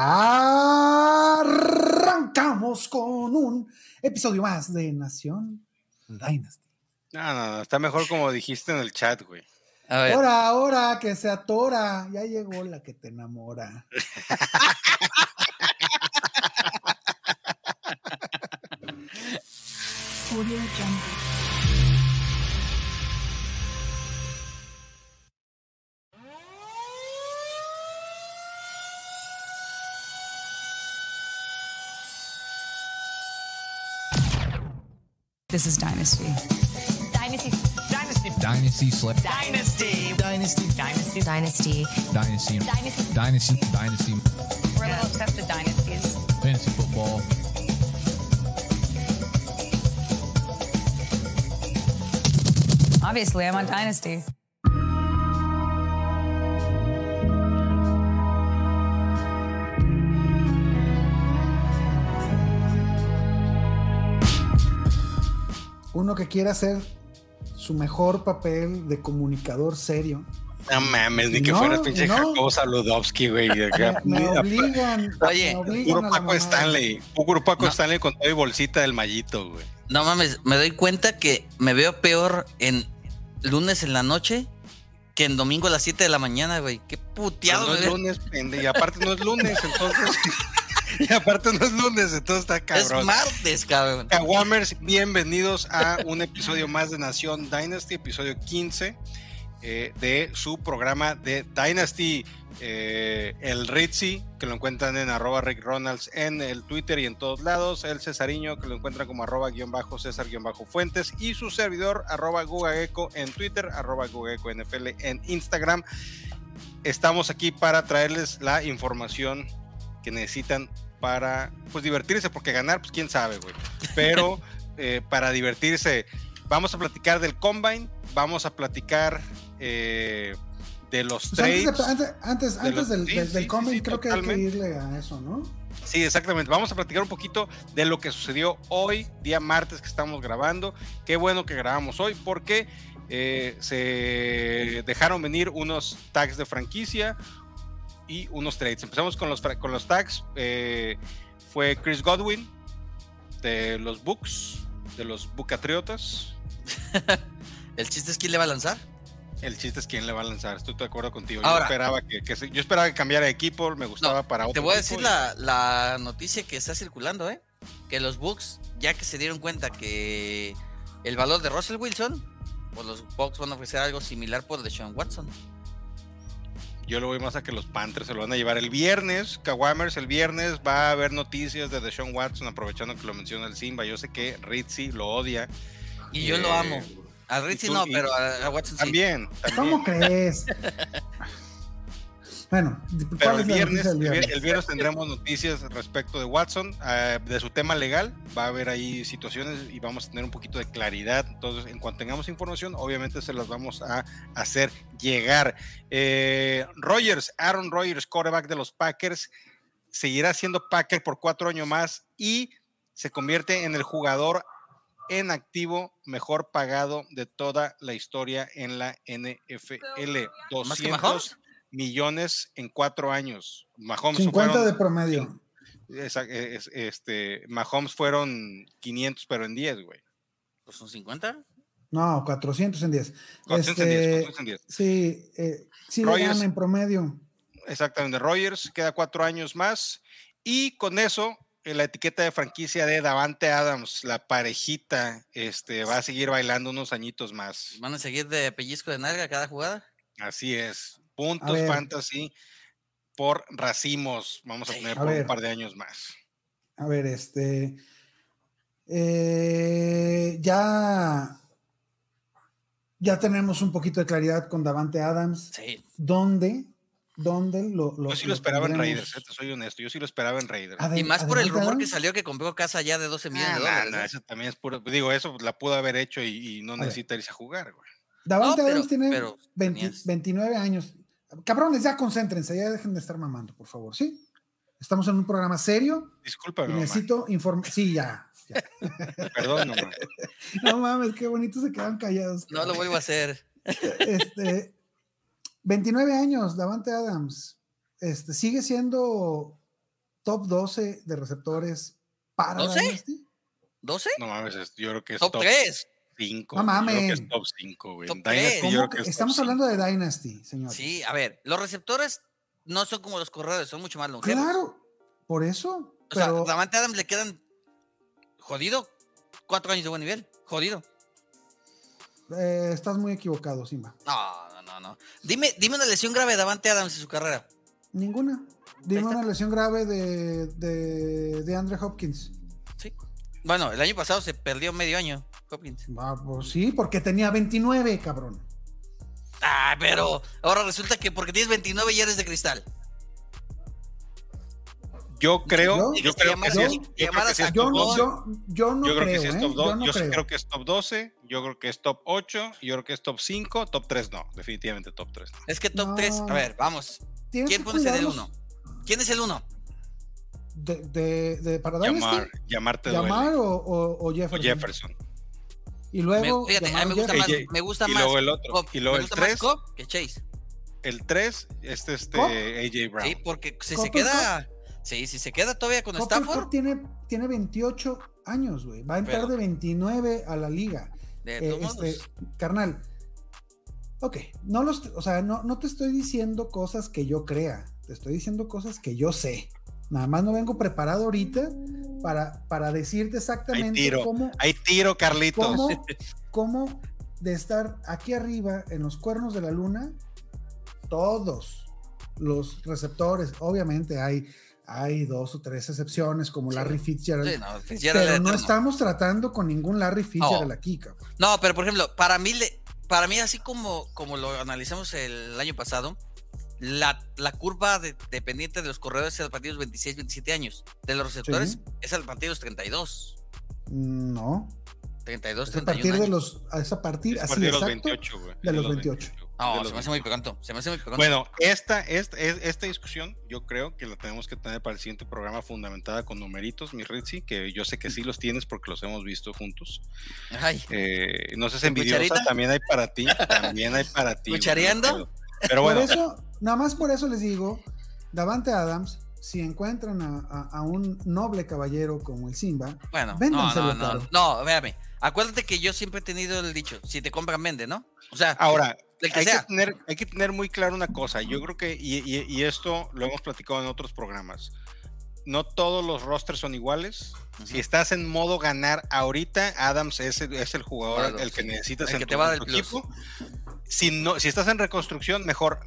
Arrancamos con un episodio más de Nación Dynasty. No, no, no, está mejor como dijiste en el chat, güey. Ahora, ahora que se atora, ya llegó la que te enamora. This is Dynasty. Dynasty. Dynasty. Dynasty Slip. Dynasty. Dynasty. Dynasty. Dynasty. Dynasty. Dynasty. Dynasty. Dynasty. We're a little obsessed with dynasties. Fantasy football. Obviously, I'm on Dynasty. Uno que quiera hacer su mejor papel de comunicador serio. No mames, ni que No, fuera pinche no. Jacobo Saludowski, güey. Me, me obligan. Oye, me obligan Puro Paco. Stanley. Puro Paco No. Stanley con toda y bolsita del mallito, güey. No mames, me doy cuenta que me veo peor en lunes en la noche que en domingo a las 7 de la mañana, güey. Qué puteado no me es veo. lunes, pende, y aparte no es lunes, entonces. y aparte no es lunes, entonces está Es cabrón. martes, cabrón. Kawamers, bienvenidos a un episodio más de Nación Dynasty, episodio 15 eh, de su programa de Dynasty. eh, el Ritzy, que lo encuentran en arroba Rick Ronalds en el Twitter y en todos lados. El Cesariño, que lo encuentran como arroba guion bajo César guion bajo Fuentes. Y su servidor, arroba Gugageco en Twitter, arroba Gugageco NFL en Instagram. Estamos aquí para traerles la información que necesitan para pues divertirse, porque ganar, pues quién sabe, güey. Pero eh, para divertirse, vamos a platicar del Combine, vamos a platicar eh, de los Pues antes trades. de- antes, antes, de antes los- del, sí, del, sí, del sí, cómic, sí, creo que hay que irle a eso, ¿no? Sí, exactamente. Vamos a platicar un poquito de lo que sucedió hoy, día martes que estamos grabando. Qué bueno que grabamos hoy porque eh, se dejaron venir unos tags de franquicia y unos trades. Empezamos con los, con los tags. eh, fue Chris Godwin de los Bucks, de los Bucatriotas. El chiste es quién le va a lanzar. El chiste es quién le va a lanzar. Estoy de acuerdo contigo. Ahora- yo esperaba que, yo esperaba que cambiara de equipo. Me gustaba para otro. Te voy a decir y- la, la noticia que está circulando, ¿eh? Que los Bucks, ya que se dieron cuenta que el valor de Russell Wilson, pues los Bucks van a ofrecer algo similar por Deshaun Watson. Yo lo voy más a que los Panthers se lo van a llevar el viernes. Kawamers, el viernes va a haber noticias de Deshaun Watson, aprovechando que lo menciona el Simba. Yo sé que Ritzy lo odia. Y yo Eh, lo amo. A Ritzy tú- no, pero a, a Watson sí. También, ¿Cómo crees? bueno, Pero ¿cuál el viernes, el del vier- el viernes tendremos noticias respecto de Watson, eh, de su tema legal. Va a haber ahí situaciones y vamos a tener un poquito de claridad. Entonces, en cuanto tengamos información, obviamente se las vamos a hacer llegar. Eh, Rogers, Aaron Rodgers, quarterback de los Packers, seguirá siendo Packer por cuatro años más y se convierte en el jugador en activo mejor pagado de toda la historia en la NFL. ¿Más que 200 Mahomes? Millones en cuatro años. Mahomes 50 fueron- de promedio. es- este, Mahomes fueron 500, pero en 10, güey. Pues son 50. No, 400 en 10. 400 en 10, Este, 400 en 10. Sí, eh, sí le Rogers- dan en promedio. Exactamente, Rogers queda cuatro años más. Y con eso, la etiqueta de franquicia de Davante Adams, la parejita, este, va a seguir bailando unos añitos más. ¿Van a seguir de pellizco de nalga cada jugada? Así es. Puntos fantasy por racimos. Vamos a tener A por ver. un par de años más. A ver, este. eh, ya. Ya tenemos un poquito de claridad con Davante Adams. Sí. ¿Dónde? ¿Dónde lo, lo Yo sí lo esperaba en? Raiders, eh, te soy honesto. Yo sí lo esperaba en Raiders. Y más por el rumor que salió que compró casa ya de 12 millones Ah, de dólares. nah, ¿eh? eso también es puro. Digo, eso la pudo haber hecho y, y no necesita irse a jugar, güey. Davante No, pero- Adams tiene pero 20 tenías- 29 años. Cabrones, ya concéntrense, ya dejen de estar mamando, por favor, ¿sí? Estamos en un programa serio y Discúlpame, mamá. necesito informar. Sí, ya. ya. Perdón, mamá. No mames, qué bonito se quedan callados. No lo vuelvo a hacer. Este, 29 años, Davante Adams. Este, sigue siendo top 12 de receptores para ¿12? Dynasty? ¿12? No mames, es- yo creo que es Top top 3. 5. No mames. es top 5, güey. Top En Dynasty tres. yo ¿Cómo creo que- que es top Estamos cinco. hablando de Dynasty, señor. Sí, a ver, los receptores no son como los corredores, son mucho más longevos. Claro, por eso. O sea, Pero a Davante Adams le quedan jodido cuatro años de buen nivel. Jodido. eh, estás muy equivocado, Simba. No, no, no, no. Dime, dime una lesión grave de Davante Adams en su carrera. Ninguna. Dime una lesión grave de, de, de Andre Hopkins. Bueno, el año pasado se perdió medio año, Hopkins. Ah, pues sí, porque tenía 29, cabrón. Ah, pero ahora resulta que porque tienes 29 ya eres de cristal. Yo creo, Yo- yo creo que Llamadas- sí es, yo creo llamadas que sí a es Yo top no, 12. yo, yo no Yo creo creo, que sí es ¿eh? top 2. Yo no creo. creo que es top 12. Yo creo que es top 8. Yo creo que es top 5. Top 3 no. Definitivamente top 3 no. Es que top No. 3, a ver, vamos. ¿Quién en el cuidarlos 1? ¿Quién es el 1? De, de, de, para Llamar, llamarte llamar o, o, o O Jefferson. Jefferson. Y Me, luego. fíjate, a llamar mí me gusta Jefferson. más, AJ, me gusta y más luego el otro. Cobb, Y luego me el gusta más tres. Cobb que Chase. El 3, este, este. AJ Brown. Sí, porque si Cobb se queda. Sí, si se queda todavía con Stafford. Tiene, tiene 28 años, güey. Va a entrar Pero- de 29 a la liga. De Eh, todos este, modos, carnal. Ok, no los, o sea, no, no te estoy diciendo cosas que yo crea, te estoy diciendo cosas que yo sé. Nada más no vengo preparado ahorita para, para decirte exactamente tiro. cómo, Hay tiro, Carlitos. cómo, cómo de estar aquí arriba en los cuernos de la luna, todos los receptores, obviamente hay, hay dos o tres excepciones como Sí. Larry Fitzgerald, sí, no, Fitzgerald pero no estamos tratando con ningún Larry Fitzgerald No. aquí, cabrón. No, pero por ejemplo, para mí, le- para mí así como, como lo analizamos el año pasado, la, la curva de- dependiente de los corredores es a partir de los 26, 27 años. De los receptores Sí. es a partir de los 32. No, 32, es a 31 partir de años. los, es a partir, Es a así partir de los exacto, 28, güey. de los 28. No, De se me hace muy 28. pegante. Se me hace muy pegante. Bueno, esta, esta, es- esta discusión yo creo que la tenemos que tener para el siguiente programa fundamentada con numeritos, mi Ritzy, que yo sé que sí los tienes porque los hemos visto juntos. Ay, Eh, no seas ¿Con envidiosa, cucharita? también hay para ti, también hay para ti. ¿Cuchareando? Pero bueno, Por eso, nada más por eso les digo, Davante Adams, si encuentran a, a- a un noble caballero como el Simba, bueno, no, no, no, no, véame. Acuérdate que yo siempre he tenido el dicho, si te compran, vende, ¿no? O sea, ahora, el que hay que, sea. tener, hay que tener muy claro una cosa. Yo creo que, y, y- y esto lo hemos platicado en otros programas, no todos los rosters son iguales. Si Ujú. estás en modo ganar ahorita, Adams es el, es el jugador Claro, el que sí. necesitas El en que tu, te va tu plus. Si, no, si estás en reconstrucción, mejor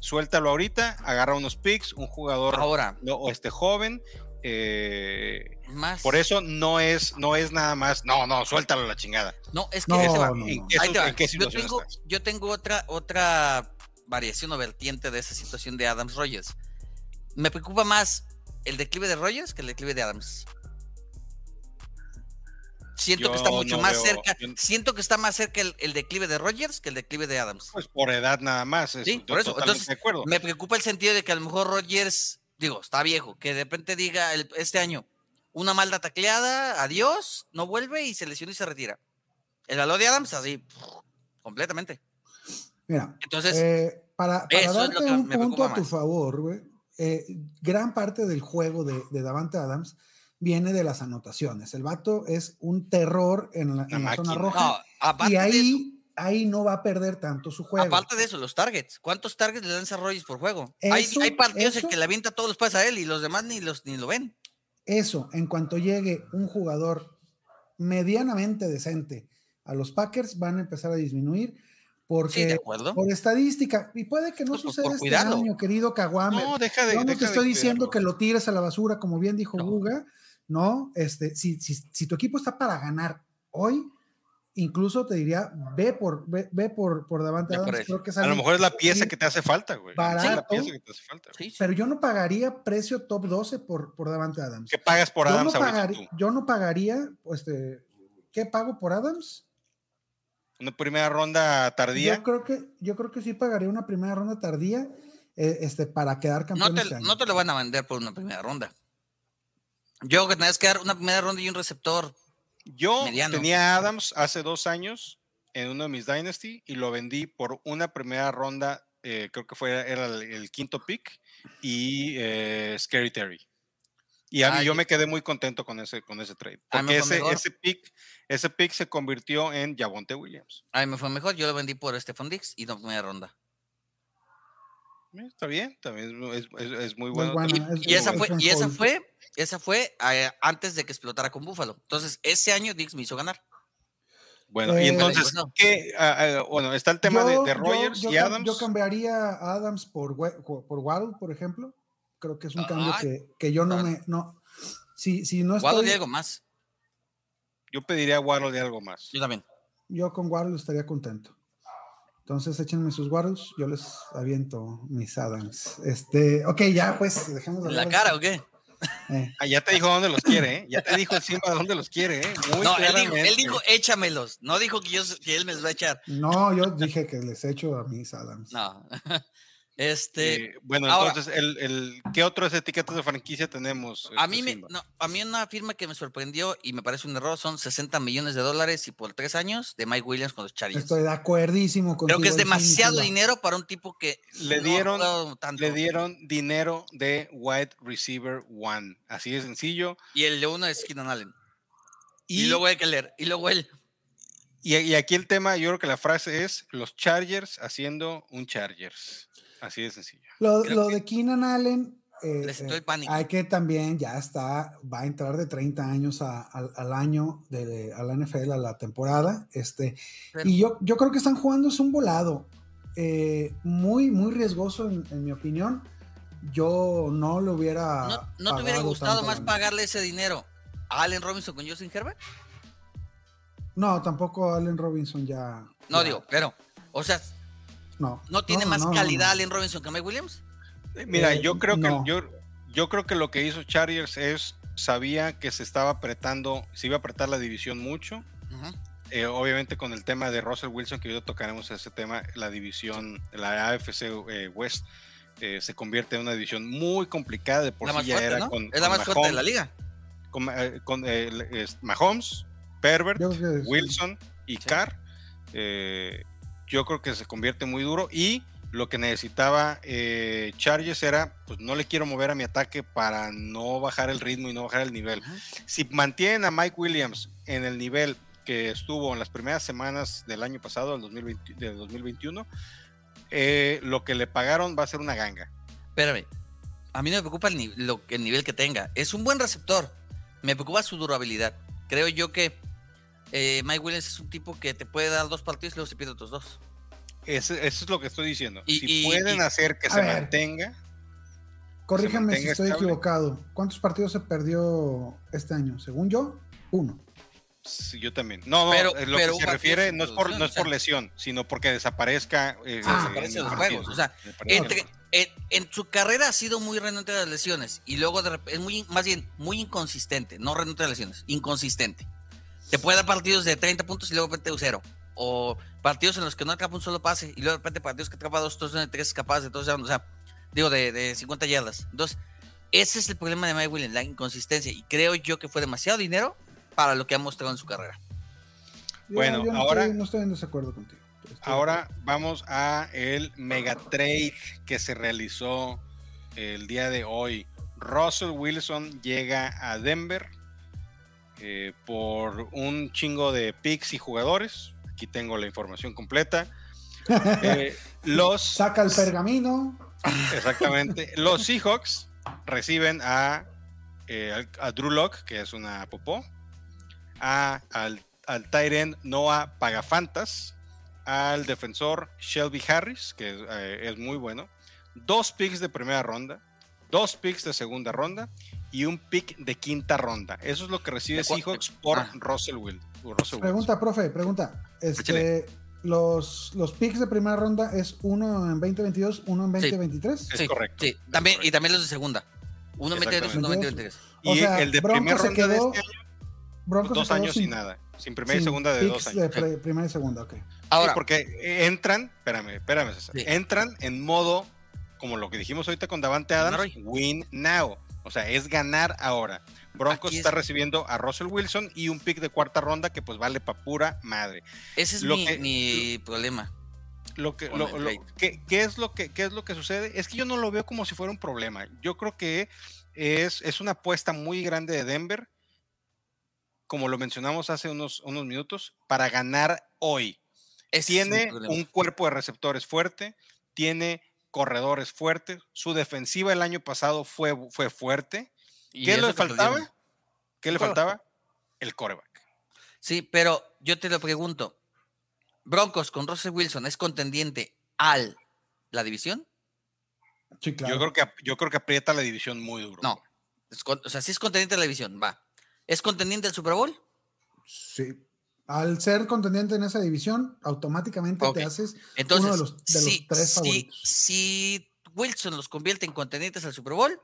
suéltalo ahorita, agarra unos picks, un jugador Ahora, no, o este joven. eh, más. por eso no es, no es nada más, no, no, suéltalo a la chingada. No, es que No, ahí te va. no, ¿En no. qué, Ahí su- te va. en qué Yo tengo, yo tengo otra, otra variación o vertiente de esa situación de Adams Rogers. Me preocupa más el declive de Rogers que el declive de Adams. Siento que está mucho no más veo- cerca. yo- Siento que está más cerca el, el declive de Rogers que el declive de Adams. Pues por edad nada más. es- Sí, por eso. Entonces, de acuerdo. Me preocupa el sentido de que a lo mejor Rogers, digo, está viejo, que de repente diga el- este año una malda tacleada, adiós, no vuelve y se lesiona y se retira. El valor de Adams, así, completamente. mira, Entonces, eh, para, para eso es darte lo que un me punto preocupa a tu favor, güey, eh, gran parte del juego de, de Davante Adams viene de las anotaciones. El vato es un terror en la, Una en la zona roja no, aparte y de eso, ahí, ahí no va a perder tanto su juego. Aparte de eso, los targets. ¿Cuántos targets le lanza Rogers por juego? hay, Eso- hay partidos en que le avienta todos los pases a él y los demás ni, los, ni lo ven. Eso, en cuanto llegue un jugador medianamente decente a los Packers, van a empezar a disminuir porque Sí, de acuerdo. por estadística, y puede que no Pues, por- suceda por este año, querido Caguame. No, deja de. Yo no deja te de estoy diciendo cuidarlo. que lo tires a la basura, como bien dijo No. Guga, ¿no? Este, si, si, si tu equipo está para ganar hoy, incluso te diría, ve por, ve, ve por, por Davante Adams, creo que es A lo mejor es la pieza que te hace falta, güey. Es la barato. pieza que te hace falta. güey. Pero yo no pagaría precio top 12 por, por Davante Adams. ¿Qué pagas por yo, Adams no ahorita pagaría, tú? yo no pagaría, este, ¿qué pago por Adams? Una primera ronda tardía. Yo creo que, yo creo que sí pagaría una primera ronda tardía, eh, este, para quedar campeón No este te, año. no te lo van a vender por una primera ronda. Yo creo que tendrías que dar una primera ronda y un receptor. Yo mediano. tenía a Adams hace dos años en uno de mis Dynasty y lo vendí por una primera ronda, eh, creo que fue era el, el quinto pick y eh, Scary Terry. Y a mí Ah, yo me quedé muy contento con ese, con ese trade. A mí me Porque ese, ese pick, ese pick se convirtió en Javonte Williams. A mí me fue mejor, yo lo vendí por Stephon Dix y no primera ronda. Está bien, también es, es- muy Muy bueno. buena, también. es- Y esa es fue, y esa fue, esa fue eh, antes de que explotara con Buffalo. Entonces, ese año Dix me hizo ganar. Bueno, Eh, y entonces, Bueno. ¿qué? Ah, ah, bueno, está el tema de- Yo- de, Rogers yo y Adams. Yo cambiaría a Adams por, por Waddle, por ejemplo. Creo que es un cambio que, que yo no me. No, si, si no Waddle estoy. y algo más. Yo pediría a Waddle de algo más. Yo también. Yo con Waddle estaría contento. Entonces échenme sus Waddles, yo les aviento mis Adams. Este, ok, ya pues, dejemos de ¿En la cara o qué? Eh, Ah, ya te dijo dónde los quiere, ¿eh? Ya te dijo el Simba dónde los quiere, ¿eh? Muy No, él dijo, él dijo, échamelos. No dijo que, yo, que él me los va a echar. no, yo dije que les echo a mis Adams. No. Este, Eh, bueno, ahora- entonces, el, el, ¿qué otras etiquetas de franquicia tenemos? a este, mí me, no, a mí una firma que me sorprendió y me parece un error son 60 millones de dólares y por tres años de Mike Williams con los Chargers. Estoy de acuerdísimo con Creo que es demasiado dinero para un tipo que Le no dieron- tanto. Le dieron dinero de wide receiver one. Así de sencillo. Y el de uno es Keenan Allen. Y, Y, luego Eckler. Y luego él. y, y aquí el tema, yo creo que la frase es los Chargers haciendo un Chargers. Así de sencillo. Lo, Creo lo que de Keenan Allen, eh, eh, hay que también ya está, va a entrar de 30 años a- al- al año de, a la NFL, a la temporada. Este, Pero- y yo, yo creo que están jugando es un volado eh, muy, muy riesgoso en, en mi opinión. Yo no lo hubiera. ¿No, no te hubiera gustado más pagarle ese dinero a Allen Robinson con Justin Herbert? No, tampoco Allen Robinson ya. No ya, digo, pero, o sea, No, ¿no tiene no, más no, calidad no. Allen Robinson que Mike Williams? Mira, Eh, yo creo no. que yo, yo creo que lo que hizo Chargers es sabía que se estaba apretando, se iba a apretar la división mucho. Eh, obviamente con el tema de Russell Wilson, que hoy tocaremos ese tema, la división, la AFC eh, West eh, se convierte en una división muy complicada de por La sí más ya fuerte, era ¿no? con, es la más fuerte de la Mahomes, liga. con, eh, con, eh, Mahomes, Pervert, Yo. Wilson y Sí. Carr. Yo creo que se convierte muy duro y lo que necesitaba eh, Chargers era, pues no le quiero mover a mi ataque para no bajar el ritmo y no bajar el nivel. Si mantienen a Mike Williams en el nivel que estuvo en las primeras semanas del año pasado, del, 2020 del 2021, eh, lo que le pagaron va a ser una ganga. Espérame. A mí no me preocupa el, ni- lo, el nivel que tenga. Es un buen receptor. Me preocupa su durabilidad. Creo yo que eh, Mike Williams es un tipo que te puede dar dos partidos y luego se pierde otros dos. Ese- eso es lo que estoy diciendo. Y- si y- pueden y- hacer que se ver. mantenga, Corríjame si mantenga estoy estable. equivocado. ¿Cuántos partidos se perdió este año? Según yo, uno. sí, yo también. No, no, Pero- eh, lo pero que se refiere no es por, no es por lesión, sino porque desaparezca. eh, Ah, en desaparece los partido. juegos, o sea. Entre, en, en su carrera ha sido muy renuente a las lesiones y luego de es muy, más bien muy inconsistente, no renuente a las lesiones, inconsistente. Te puede dar partidos de 30 puntos y luego de repente cero. O partidos en los que no atrapa un solo pase y luego de repente partidos que atrapa dos, dos, tres escapadas de todos, o sea, digo, de, de 50 yardas. Entonces, ese es el problema de Mike Williams, la inconsistencia. Y creo yo que fue demasiado dinero para lo que ha mostrado en su carrera. Bueno, yo no ahora- Estoy, no estoy en desacuerdo contigo. Estoy- Ahora vamos a el mega trade que se realizó el día de hoy. Russell Wilson llega a Denver eh, por un chingo de picks y jugadores. Aquí tengo la información completa. Eh, los Saca el pergamino. exactamente los Seahawks reciben a, eh, a, Drew Lock, que es una popó, a, al, al Tyren Noah Pagafantas, al defensor Shelby Harris, que es, eh, es muy bueno, dos picks de primera ronda, dos picks de segunda ronda y un pick de quinta ronda. Eso es lo que recibe ¿De Seahawks por ah. Russell, Will, Wilson. Pregunta, profe, pregunta. Este, los, los picks de primera ronda es uno en 2022, uno en Sí. 2023. Es correcto, Sí, es también, y correcto. también los de segunda. Uno mete Exactamente. uno mete tres. O Y sea, el de Broncos primera se ronda de quedó- este año, dos años sin- y nada. Sin primera y segunda de dos picks años. de pre- primera y segunda, ok. Ahora, Sí, porque entran, espérame, espérame, César, Sí. entran en modo, como lo que dijimos ahorita con Davante Adams, win now. O sea, es ganar ahora. Broncos está es- recibiendo a Russell Wilson y un pick de cuarta ronda que pues vale pa' pura madre. ese es lo mi, que- mi problema. Lo que, Con lo- el lo- trade. ¿qué, qué es lo que, ¿Qué es lo que sucede? Es que yo no lo veo como si fuera un problema. Yo creo que es, es una apuesta muy grande de Denver, como lo mencionamos hace unos, unos minutos, para ganar hoy. Ese Tiene un cuerpo de receptores fuerte, tiene corredores fuertes, su defensiva el año pasado fue, fue fuerte. Y ¿Qué le faltaba? perdieron. ¿Qué le faltaba? El coreback. Sí, pero yo te lo pregunto. Broncos con Russell Wilson es contendiente al la división? Sí, claro. Yo, creo que, yo creo que aprieta la división muy duro. No. Es o sea, sí es contendiente de la división, va. ¿Es contendiente del Super Bowl? Sí. Al ser contendiente en esa división, automáticamente te haces Entonces, uno de los, de los si, tres si- favoritos. si Wilson los convierte en contendientes al Super Bowl,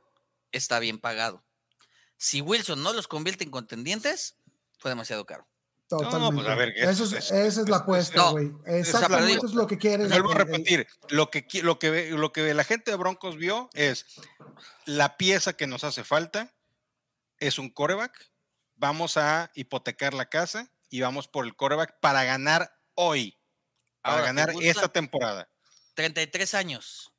está bien pagado. Si Wilson no los convierte en contendientes, fue demasiado caro. Totalmente. pues, a ver, Eso es- es- es- esa es la es- apuesta, güey. Exactamente digo, es lo que quieres. Vuelvo a el- el- repetir, lo que, lo, que, lo que la gente de Broncos vio es la pieza que nos hace falta es un coreback. Vamos a hipotecar la casa y vamos por el coreback para ganar hoy, para Ahora, ¿te ganar esta temporada. 33 años.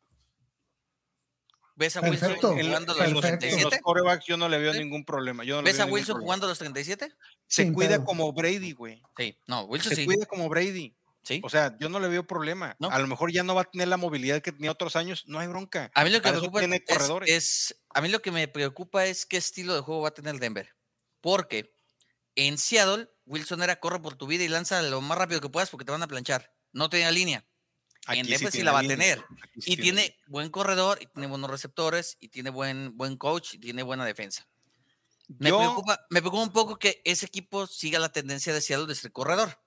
¿Ves a Perfecto, Wilson jugando a en los los, en los 37? corebacks yo no le veo ¿Sí? ningún problema. Yo no le ¿Ves veo a Wilson jugando a los 37? Se cuida como Brady, güey. Sí. No, Wilson Se sí. cuida como Brady. Sí. O sea, yo no le veo problema. No. A lo mejor ya no va a tener la movilidad que tenía otros años. No hay bronca. A mí lo que me preocupa tiene es, corredores. es- a mí lo que me preocupa es qué estilo de juego va a tener Denver. Porque en Seattle, Wilson era corre por tu vida y lanza lo más rápido que puedas porque te van a planchar. No tenía línea. Aquí en Denver sí la va a tener. Aquí sí Y tiene buen corredor, y tiene buenos receptores, y tiene buen, buen coach, y tiene buena defensa. Me, Yo- preocupa, me preocupa un poco que ese equipo siga la tendencia de Seattle de ser corredor.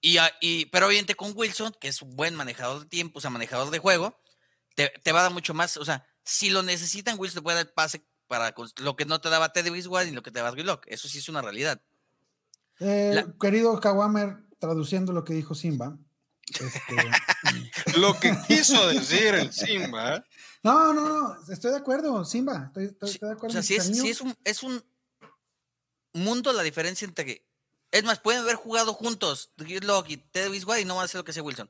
Y- pero obviamente con Wilson, que es un buen manejador de tiempo, o sea, manejador de juego, te, te va a dar mucho más. O sea, si lo necesitan, Wilson te puede dar el pase para lo que no te daba Teddy Bridgewater y lo que te daba Willock. Eso sí es una realidad. Eh, La- Querido Kawamer, traduciendo lo que dijo Simba. este, Lo que quiso decir el Simba. no, no, no, estoy de acuerdo, Simba. Estoy, estoy- Sí, estoy de o acuerdo. sea, en sí es, cariño. sí es un, es un mundo la diferencia entre que. Es más, pueden haber jugado juntos, Whitlock y Teddy Bridgewater, y no van a hacer lo que hace Wilson.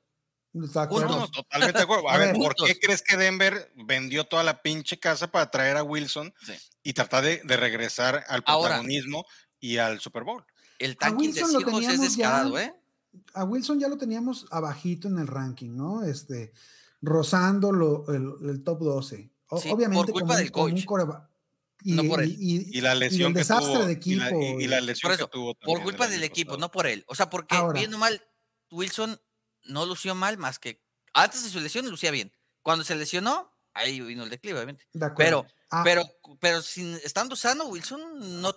De acuerdo. No, no, totalmente de acuerdo. A, A ver. ¿por qué crees que Denver vendió toda la pinche casa para traer a Wilson Sí. y tratar de, de regresar al Ahora. protagonismo y al Super Bowl? El tanking de es ya- descarado, ¿eh? a Wilson ya lo teníamos abajito en el ranking, ¿no? Este, rozando lo- el, el top 12. O- Sí, por obviamente culpa como, un- del coach. coreba- Y, No por él. y- Y la lesión el que desastre tuvo. de y la- equipo, Y, y la lesión Por que tuvo. Por también culpa el del equipo, pasado. no por él. O sea, porque Ahora. viendo mal, Wilson no lució mal más que antes de su lesión lucía bien. Cuando se lesionó, ahí vino el declive, obviamente. de acuerdo. Pero, Ah, pero, pero sin estando sano, Wilson no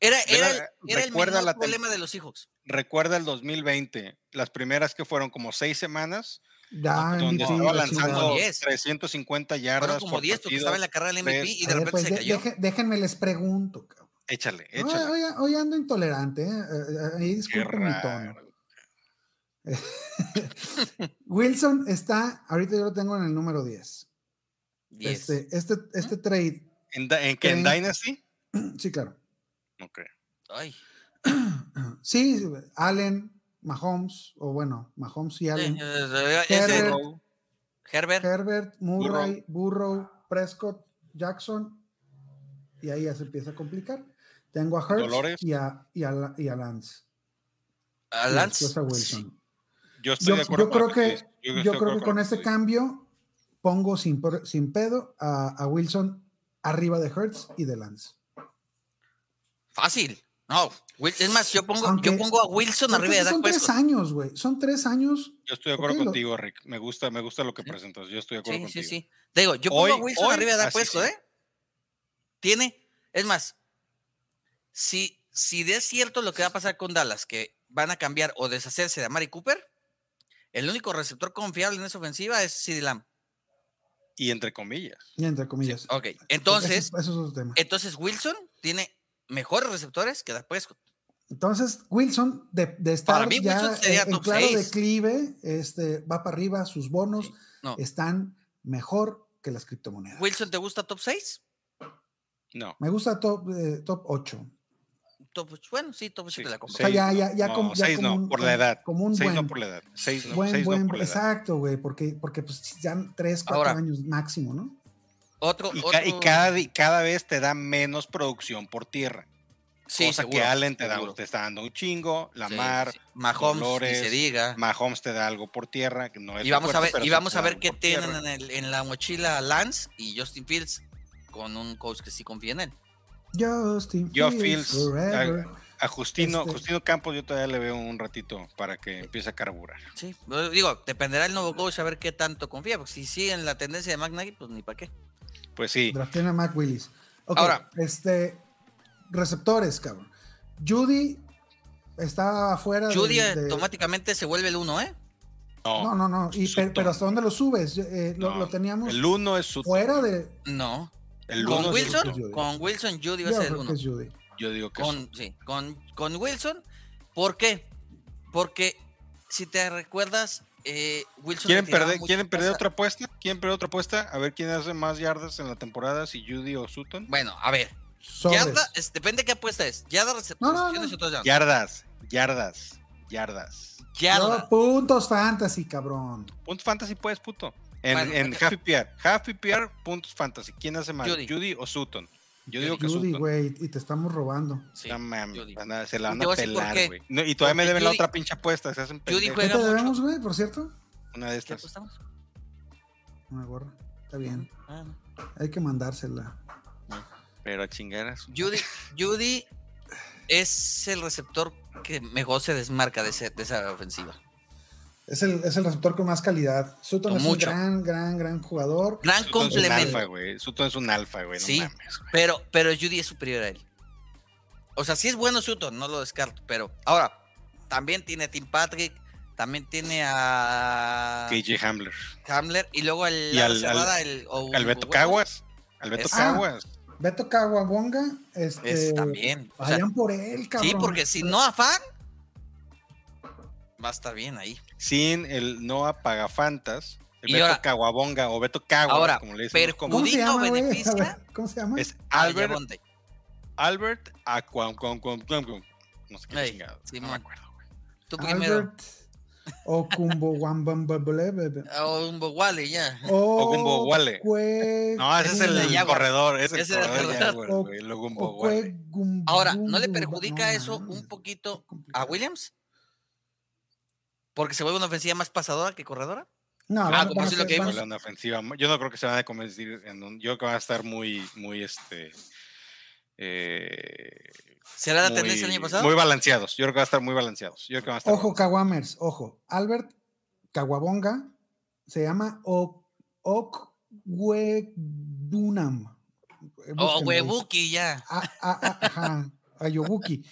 era, era, el- era el la tem- problema de los Seahawks. Recuerda el 2020, las primeras que fueron como seis semanas, ya donde MVP, estaba lanzando 10. 350 yardas. Fueron como por 10 porque partido. estaba en la carrera del MVP tres. y de ver, repente pues, se cayó. deje- déjenme les pregunto. cabrón. Échale, Hoy, échale. hoy- hoy ando intolerante, ¿eh? Eh, eh, Ahí disculpen mi tono. Wilson está, ahorita yo lo tengo en el número 10. 10. Este, este, este trade, ¿En, en qué? ¿En Dynasty? sí, claro. Ok. Ay, Sí, Allen, Mahomes, o bueno, Mahomes y Allen. Herbert. Herbert, Herbert, Murray, Burrow, Prescott, Jackson. Y ahí ya se empieza a complicar. Tengo a Hurts y a, y, a, y a Lance. a Y Lance. después a Wilson. Yo estoy Yo, de acuerdo yo con creo que, yo creo que con con ese que cambio pongo sin, sin pedo a, a Wilson arriba de Hurts y de Lance. Fácil. No, es más, yo pongo, Aunque- yo pongo a Wilson arriba de Dak son tres años, güey. Son tres años. Yo estoy de acuerdo contigo, Rick. Me gusta, me gusta lo que Sí. presentas. Yo estoy de acuerdo Sí, sí, contigo. sí. Te digo, yo pongo a Wilson hoy, arriba de Dak Prescott, sí. ¿eh? Tiene, es más, si, si es cierto lo que va a pasar con Dallas, que van a cambiar o deshacerse de Amari Cooper, el único receptor confiable en esa ofensiva es Lamb. Y entre comillas. Y entre comillas. Ok, entonces, Eso, es- eso es otro tema. entonces Wilson tiene mejores receptores que Dak Prescott. Entonces, Wilson, de, de estar mí, ya Wilson sería en, en top claro seis. declive, este, va para arriba, sus bonos Sí, No. están mejor que las criptomonedas. ¿Wilson te gusta top 6? No. Me gusta top, eh, top 8. Top, bueno, sí, top 8 Sí, te la compro. O sea, Seis ya, no. ya, ya No, como, ya seis como no, un- por la edad. Como un Seis buen, no por la edad. Seis no, buen, seis no buen, por la edad. exacto, güey, porque, porque pues ya tres, cuatro Ahora. años máximo, ¿no? Otro, Y, otro ca- y cada, vez te da menos producción por tierra. sí, cosa seguro, que Allen te, da, te está dando un chingo, Sí, Lamar, sí. Mahomes, ni Dolores, se diga. Mahomes te da algo por tierra, que no es Y vamos a fuerte, ver, pero y sí vamos a ver qué tienen en, el- en la mochila Lance y Justin Fields con un coach que sí confía en él. Justin Yo Fields, Fields. A Justino, Este- Justino Campos yo todavía le veo un ratito para que empiece a carburar. Sí, digo, dependerá el nuevo coach a ver qué tanto confía, porque si siguen la tendencia de McNaghy, pues ni para qué. Pues sí, Drafteen a Mac Willis. Ahora- este. Receptores, cabrón. Judy está afuera. Judy de- automáticamente se vuelve el uno, ¿eh? no, No, no, no. y- pero, pero ¿hasta dónde lo subes? Eh, lo, no. lo teníamos El uno es su. fuera de. No. El Con Wilson, con Wilson, Judy va Yo a ser el creo uno. que es Judy. Yo digo que es Con, sí, con, con Wilson, ¿por qué? Porque si te recuerdas, eh, Wilson. ¿Quieren perder, ¿quieren perder otra apuesta? ¿Quieren perder otra apuesta? A ver quién hace más yardas en la temporada, si Judy o Sutton. Bueno, a ver. Yarda, es- depende qué apuesta es. Yarda, No, no, no. Yardas, yardas, yardas. Yarda. No, puntos fantasy, cabrón. Puntos fantasy puedes, puto. En, Bueno, en. Half PPR. Half PPR, puntos fantasy. ¿Quién hace más? Judy. Judy, o Sutton. Yo Judy. digo que Judy, Sutton. güey, y te estamos robando. Sí, No mames, Judy. van a- se la van a pelar, qué. güey. No, y todavía me deben la Judy- otra pinche apuesta. Se hacen Judy. ¿Qué juega te debemos, güey, por cierto? Una de ¿Qué estas. apostamos? Una gorra. Está bien. Ah, no. Hay que mandársela. Pero a chingaras. Judy, Judy es el receptor que mejor se desmarca de, ese- de esa ofensiva. Es el, es el receptor con más calidad. Sutton es Mucho. un gran, gran, gran jugador. Gran Sutton es un complemento. alfa, güey. Sutton es un alfa, güey. No Sí. mames, güey. Pero, pero Judy es superior a él. O sea, sí es bueno Sutton, no lo descarto. Pero ahora, también tiene a Tim Patrick, también tiene a KJ Hamler. Hamler y luego el Y al- cerrada, al- el o- Al Beto Caguas. Al Beto Es- Caguas. Beto Caguabonga, este, Es también. o sea, vayan por él, cabrón. sí, porque si no afán, va a estar bien ahí. Sin el no apagafantas. El Y Beto ahora- Caguabonga o Beto Caguas, Ahora, como le dicen. ¿Cómo se llama, beneficia. ¿Cómo se llama? Es Albert. Albert Aquam. No sé qué Ey, chingado. sí, no me acuerdo, güey. Tú primero. Albert o Wambambabele. O un Bowale, ya. O Gumbo Wale. No, ese es el, corredor. Ese es el corredor güey. O Wale. Ahora, ¿no le perjudica no eso un poquito a. Williams? Porque se vuelve una ofensiva más pasadora que corredora. No, Ah, como lo que vimos. Una ofensiva. Yo no creo que se van a convertir en un. Yo creo que van a estar muy, muy este. eh, ¿Será la muy- tendencia el año pasado? Muy balanceados. Yo creo que van a estar muy balanceados. Yo creo que van a estar Ojo, Caguamers, ojo. Albert Caguabonga se llama O- Okwebunam. O. Huebuki, ya. A- a- a- Ajá, Ayobuki.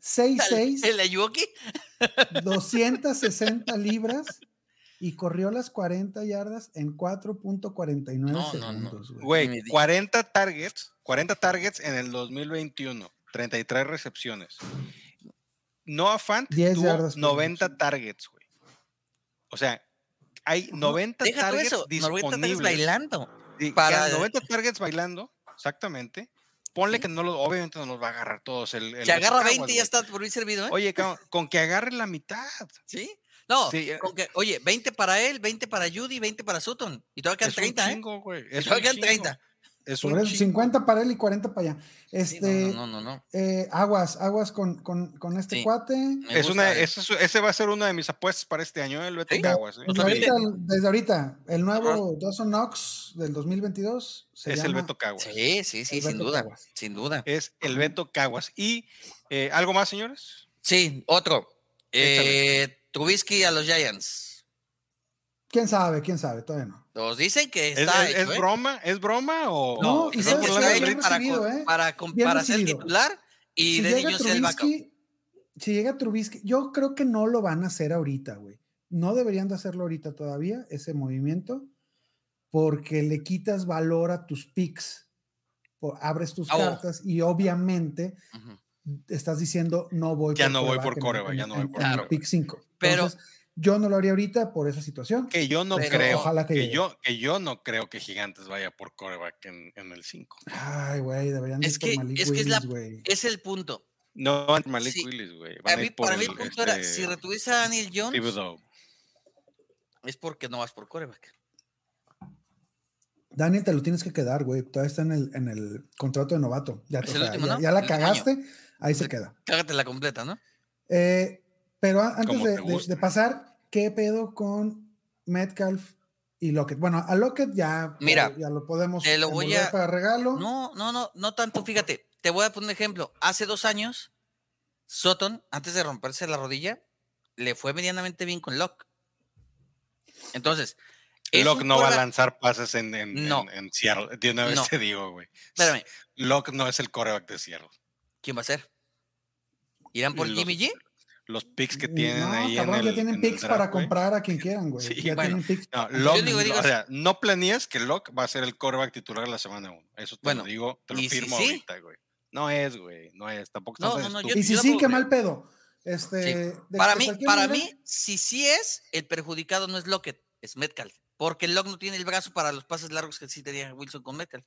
6'6, ¿El Ayuoki? 260 libras y corrió las 40 yardas en 4.49 No, no, no. segundos. güey. Güey, Ni me di- 40 targets, 40 targets en el 2021, 33 recepciones. Noah Fant 10 tuvo yardas por 90 recepción. targets, güey. O sea, hay 90 Deja targets eso. 90 targets disponibles. bailando. Di- para- quedan 90 targets bailando, exactamente. Ponle que no los, obviamente no los va a agarrar todos. El, el Se agarra Beto 20 Caguas, y ya güey. está por ir servido, ¿eh? Oye, cabrón, con que agarre la mitad. ¿Sí? No, Sí, eh. con que, oye, 20 para él, 20 para Judy, 20 para Sutton. Y todavía quedan Es un 30, ¿eh? chingo, güey. Y todavía quedan chingo. 30. Es un eso, chingo. 50 para él y 40 para allá. Sí, Este, no, no, no, no. eh, aguas, aguas con, con, con este Sí. cuate. Me Es gusta, una, eh. ese, es- ese va a ser una de mis apuestas para este año, el Beto ¿Sí? Caguas. ¿eh? Desde también. ahorita, desde ahorita, el nuevo Dawson Knox del 2022 se Es el Beto Caguas. Sí, sí, sí, sin duda. Caguas. Sin duda. Es el Beto Caguas. Y eh, algo más, señores. Sí, otro. Eh, Trubisky a los Giants. ¿Quién sabe? ¿Quién sabe? Todavía no. Nos dicen que ¿Es, está es- hecho, es ¿eh? broma? ¿Es broma o No, y Dicen sabes que está hecho para, recibido, ¿eh? para, Bien para ser titular y si de llega niño ser el backup. Trubisky, si llega Trubisky, yo creo que no lo van a hacer ahorita, güey. No deberían de hacerlo ahorita todavía, ese movimiento, porque le quitas valor a tus picks. Abres tus oh. cartas y obviamente Ujú. estás diciendo no voy Ya no voy por en- ya no voy por pick 5. Pero- yo no lo haría ahorita por esa situación. que yo no Pero creo? ojalá que que, yo, que yo no creo que Gigantes vaya por coreback en, en el 5. Ay, güey, deberían de Es ir por que- Malik es que es la- Willis, güey. Es el punto. No, Malik Sí. Willis, güey. Por para mí el, el punto era, este, si retuviese a Daniel Jones, Thibodeau. es porque no vas por coreback. Daniel, te lo tienes que quedar, güey. Todavía está en el, en el contrato de novato. Ya, Es o el sea, último, ya- ¿no? ya la cagaste, ahí se Sí. queda. Cágate la completa, ¿no? Eh, pero antes de, pasar, ¿qué pedo con Metcalf y Lockett? Bueno, a Lockett ya, Mira, ya, ya lo podemos te lo voy envolver a- para regalo. No, no, no, no tanto. Fíjate, te voy a poner un ejemplo. Hace dos años, Sutton, antes de romperse la rodilla, le fue medianamente bien con Locke. Entonces, es Locke no va a lanzar pases en, en, No. en- en Seattle. De una vez No. te digo, güey. Espérame, Locke no es el coreback de Seattle. ¿quién va a ser? ¿Irán por Los- Jimmy G? Los picks que tienen no, ahí cabrón, en el ya tienen en el picks draft, para comprar a quien quieran, güey. Sí, ya bueno. tienen picks. No, Locke, digo, digo, o sea, no planees que Locke va a ser el coreback titular la semana 1. Eso te Bueno, lo digo, te lo ¿y si firmo sí? ahorita, güey. No es, güey, no es. Tampoco No, estás no. Y si yo sí, qué mal pedo. Este, Sí. de- Para de mí, para manera, mí, si sí es, el perjudicado no es Lockett, es Metcalf. Porque Locke no tiene el brazo para los pases largos que sí tenía Wilson con Metcalf.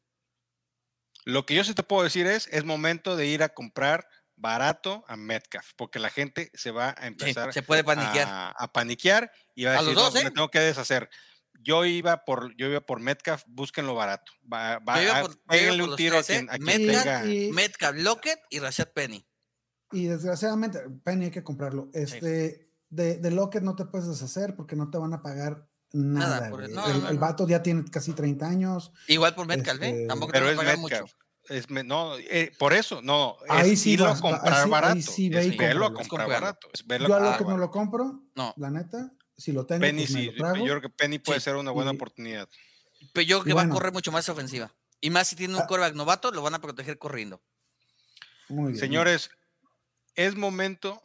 Lo que yo sí te puedo decir es, es momento de ir a comprar barato a Metcalf, porque la gente se va a Sí, empezar se puede paniquear. a, a paniquear y va a, A decir, los dos, "No, ¿eh? me tengo que deshacer. Yo iba por, yo iba por Metcalf, búsquenlo barato. Va, va, Yo iba a- por- yo iba péguenle por un los tiro a tres, ¿eh? quien, a quien Metcalf tenga. y- Metcalf, Lockett y Rashad Penny. Y desgraciadamente, Penny hay que comprarlo. Este, de, de Lockett no te puedes deshacer porque no te van a pagar nada. Nada, por- güey. no, el, no, el vato ya tiene casi 30 años. Igual por Metcalf, ¿eh? Este, Tampoco te Pero van a es pagar Metcalf. mucho. Es me- no, eh, por eso, no. Ahí es sí irlo a comprar sí- ahí barato. sí ve es y verlo a comprar barato. Es verlo Yo a comprar Lockett no barato. lo compro, No, la neta. Si lo tengo, Penny pues me sí, lo trago. yo creo que Penny puede Sí. ser una buena Y- oportunidad. pero yo creo que va a correr mucho más ofensiva. Y más si tiene un Ah. novato, lo van a proteger corriendo. Muy bien. Señores, es momento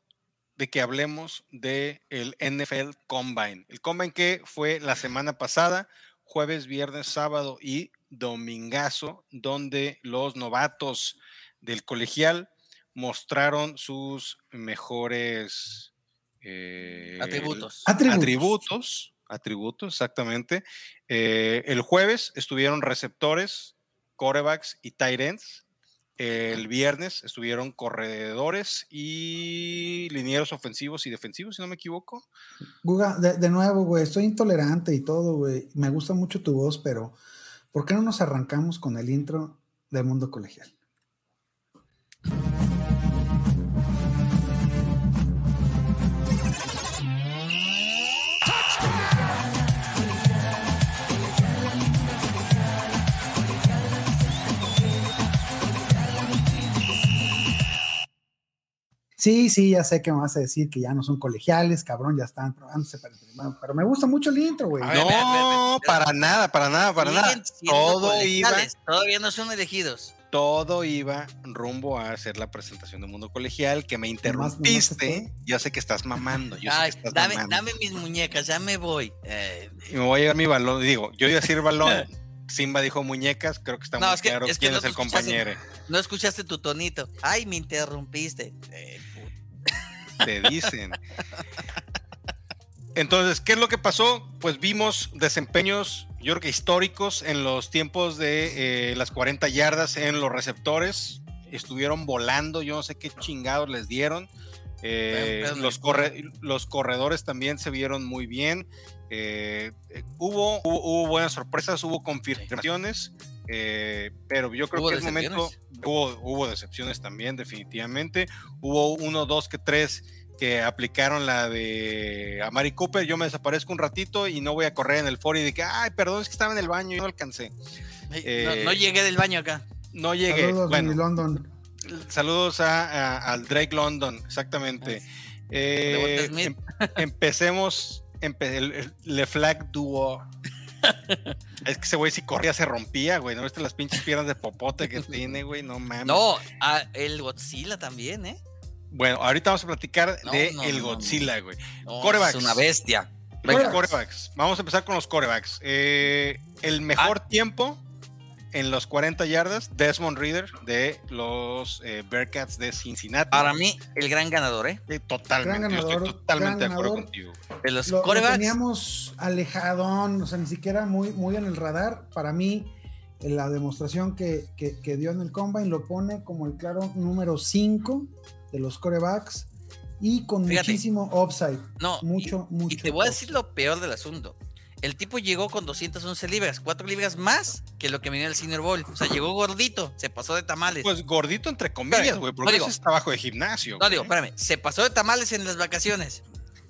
de que hablemos del el NFL Combine. El Combine que fue la semana pasada, jueves, viernes, sábado y domingazo, donde los novatos del colegial mostraron sus mejores eh, Atributos. Atributos. atributos, atributos, exactamente. Eh, el jueves estuvieron receptores, corebacks y tight ends. El viernes estuvieron corredores y linieros ofensivos y defensivos, si no me equivoco. Guga, de, de nuevo, güey, estoy intolerante y todo, güey. Me gusta mucho tu voz, pero ¿por qué no nos arrancamos con el intro de Mundo Colegial? Sí, sí, ya sé que me vas a decir que ya no son colegiales, cabrón, ya están probándose para el primero, pero me gusta mucho el intro, güey. Ver, no, espera. para nada, para nada, para nada. Todo iba, Todavía no son elegidos. todo iba rumbo a hacer la presentación de Mundo Colegial, que me nomás interrumpiste. estoy. Yo sé que estás mamando, yo Ay, sé que estás dame, mamando. dame mis muñecas, ya me voy. Eh, Y me voy a llevar mi balón. Digo, yo iba a decir balón. Simba dijo muñecas. Creo que está No, muy es que- claro que quién no es el compañero. no escuchaste tu tonito. Ay, me interrumpiste. Eh, Te dicen. Entonces, ¿qué es lo que pasó? Pues vimos desempeños, yo creo que históricos en los tiempos de eh, las 40 yardas en los receptores. Estuvieron volando, yo no sé qué chingados les dieron. Eh, los, no- corre- los corredores también se vieron muy bien. Eh, hubo, hubo, hubo buenas sorpresas, hubo confirmaciones, eh, pero yo creo ¿Hubo que es momento. Hubo, hubo decepciones también, definitivamente. Hubo uno, dos, que tres que aplicaron la de a Mari Cooper. Yo me desaparezco un ratito y no voy a correr en el foro y de que, ay, perdón, es que estaba en el baño y no alcancé. Ay, Eh, no, no llegué del baño acá. No llegué. Saludos, bueno, London. saludos a, a- al Drake London, exactamente. Eh, em- empecemos. empe- el, el- Le Flag Duo. es que ese güey si corría se rompía, güey. ¿No viste las pinches piernas de popote que tiene, güey? No mames. No, el Godzilla también, ¿eh? Bueno, ahorita vamos a platicar No, de no, el no. Godzilla, güey. No, Corebacks. Es una bestia. Venga, Corebacks. corebacks. Vamos a empezar con los corebacks. Eh, el mejor Ah. tiempo en los 40 yardas, Desmond Reader de los eh, Bearcats de Cincinnati. Para mí, el gran ganador, ¿eh? Eh, totalmente, Gran yo estoy ganador, totalmente gran de acuerdo ganador. contigo. De los Lo, lo teníamos alejadón, o sea, ni siquiera muy, muy en el radar. Para mí, eh, la demostración que, que- que dio en el Combine lo pone como el claro número 5 de los corebacks y con Fíjate. muchísimo upside. No, Mucho, y, mucho. y te voy a decir lo peor del asunto. El tipo llegó con 211 libras, 4 libras más que lo que venía el Senior Bowl. O sea, llegó gordito, se pasó de tamales. Pues gordito entre comillas, güey, no porque digo- ese es trabajo de gimnasio. no, digo, espérame, se pasó de tamales en las vacaciones.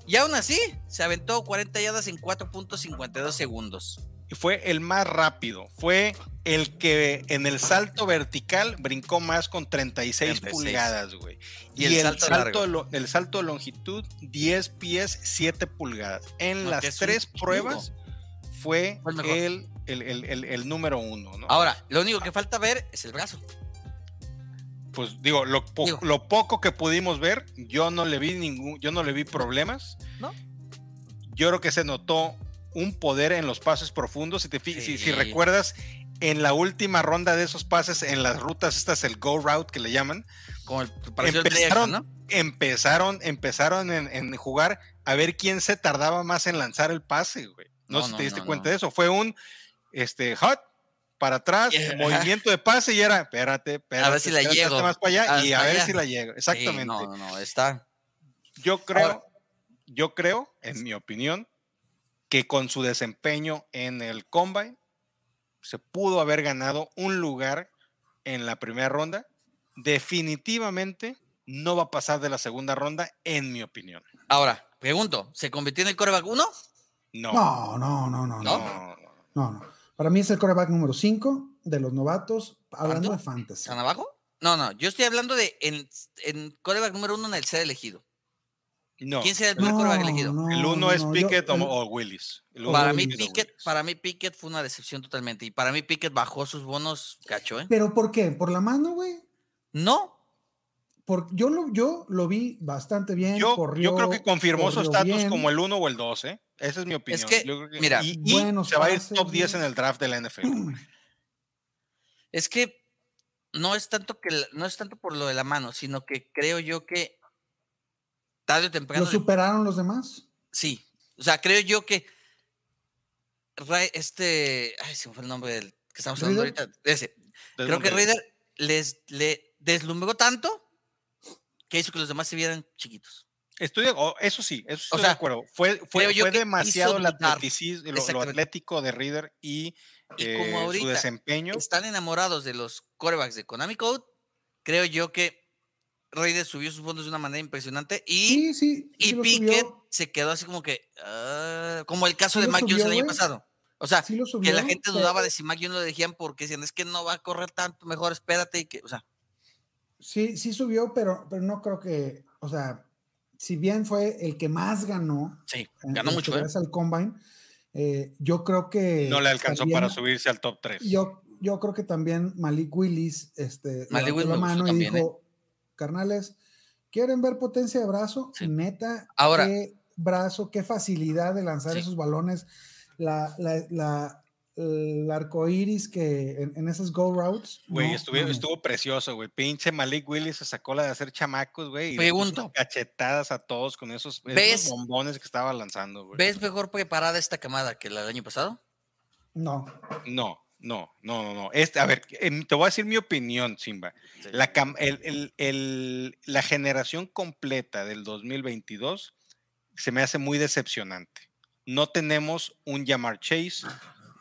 Y aún así, se aventó 40 yardas en 4.52 segundos. Y fue el más rápido. Fue el que en el salto vertical brincó más con 36, 36. pulgadas, güey. Y Y, el el, salto lo- el salto de longitud, 10 pies, 7 pulgadas. En No, las tres pruebas Fue el el, el, el- número uno, ¿no? Ahora, lo único que falta ver es el brazo. pues digo lo, po- Digo. lo poco que pudimos ver, yo no le vi ningún, yo no le vi problemas. ¿No? Yo creo que se notó un poder en los pases profundos. Si, te si, si recuerdas, en la última ronda de esos pases, en las rutas, estas el go route que le llaman, Como el pareció el empezaron, empezaron, empezaron en, en jugar a ver quién se tardaba más en lanzar el pase, güey. No, No, sé si te diste no, cuenta de eso. Fue un este hot para atrás, Yeah. movimiento de pase y era, espérate, espérate, A ver si la llego. más para allá y a ver si la llego. Exactamente. Sí, no, no, no, está. Yo creo, Ahora- yo creo, en mi opinión, que con su desempeño en el Combine se pudo haber ganado un lugar en la primera ronda. Definitivamente no va a pasar de la segunda ronda, en mi opinión. Ahora, pregunto, ¿se convirtió en el coreback 1? No. No, no, no, no, No, no. no, no. No, no. Para mí es el coreback número 5 de los novatos, hablando ¿Cuánto? de fantasy. ¿Están abajo? No, no, yo estoy hablando de en, en coreback número uno en el ser elegido. No. ¿Quién será el primer coreback elegido? no, el uno no, es no, yo- Pickett o- el- o Willis. Para mí, Pickett, Willis. para mí Pickett fue una decepción totalmente. Y para mí Pickett bajó sus bonos cacho, ¿eh? ¿Pero por qué? ¿Por la mano, güey? No, Por, yo, lo, yo lo vi bastante bien. Yo, corrió, yo creo que confirmó su estatus como el 1 o el 2, ¿eh? Esa es mi opinión. que, Yo creo que- mira, y, y buenos se va a ir top 10 en el draft de la NFL. es que no es tanto que no es tanto por lo de la mano, sino que creo yo que tarde o temprano ¿Lo le- superaron los demás? sí. O sea, creo yo que este, ay, se me fue el nombre del que estamos hablando ahorita. Ese. Creo que Reader. Reader les le deslumbró tanto que hizo que los demás se vieran chiquitos. Estoy oh, eso sí, eso sí O estoy sea, de acuerdo. Fue, fue, fue demasiado el atleticismo, lo- atlético de Reader y, Y eh, como su desempeño. están enamorados de los corebacks de Konami Code, creo yo que Raider subió sus fondos de una manera impresionante y, Sí, sí. y sí lo Pickett subió, se quedó así como que, ah, como el caso Sí de Mac Jones el año güey. pasado. O sea, que la gente pero- dudaba de si Mac Jones lo elegían porque decían, es que no va a correr tanto, mejor espérate y que, o sea, Sí, sí subió, pero, pero no creo que, o sea, si bien fue el que más ganó, sí, ganó en mucho, que ¿eh? al combine, eh, yo creo que No le alcanzó para también- subirse al top 3. Yo, yo creo que también Malik Willis este, Malik Willis la me mano y también, ¿eh? dijo, carnales, ¿quieren ver potencia de brazo? Sí. Neta, Ahora- qué brazo, qué facilidad de lanzar Sí. esos balones, la, la, la- el arco iris que en, en esos go routes. Güey, no estuvo, estuvo precioso, güey. Pinche Malik Willis se sacó la de hacer chamacos, güey. Pregunto. Cachetadas a todos con esos, bombones que estaba lanzando, güey. ¿Ves mejor preparada esta camada que la del año pasado? No, No, no, no, no, no. Este, a ver, te voy a decir mi opinión, Simba. La, cam- el- el- el- la generación completa del 2022 se me hace muy decepcionante. No tenemos un Yamar Chase,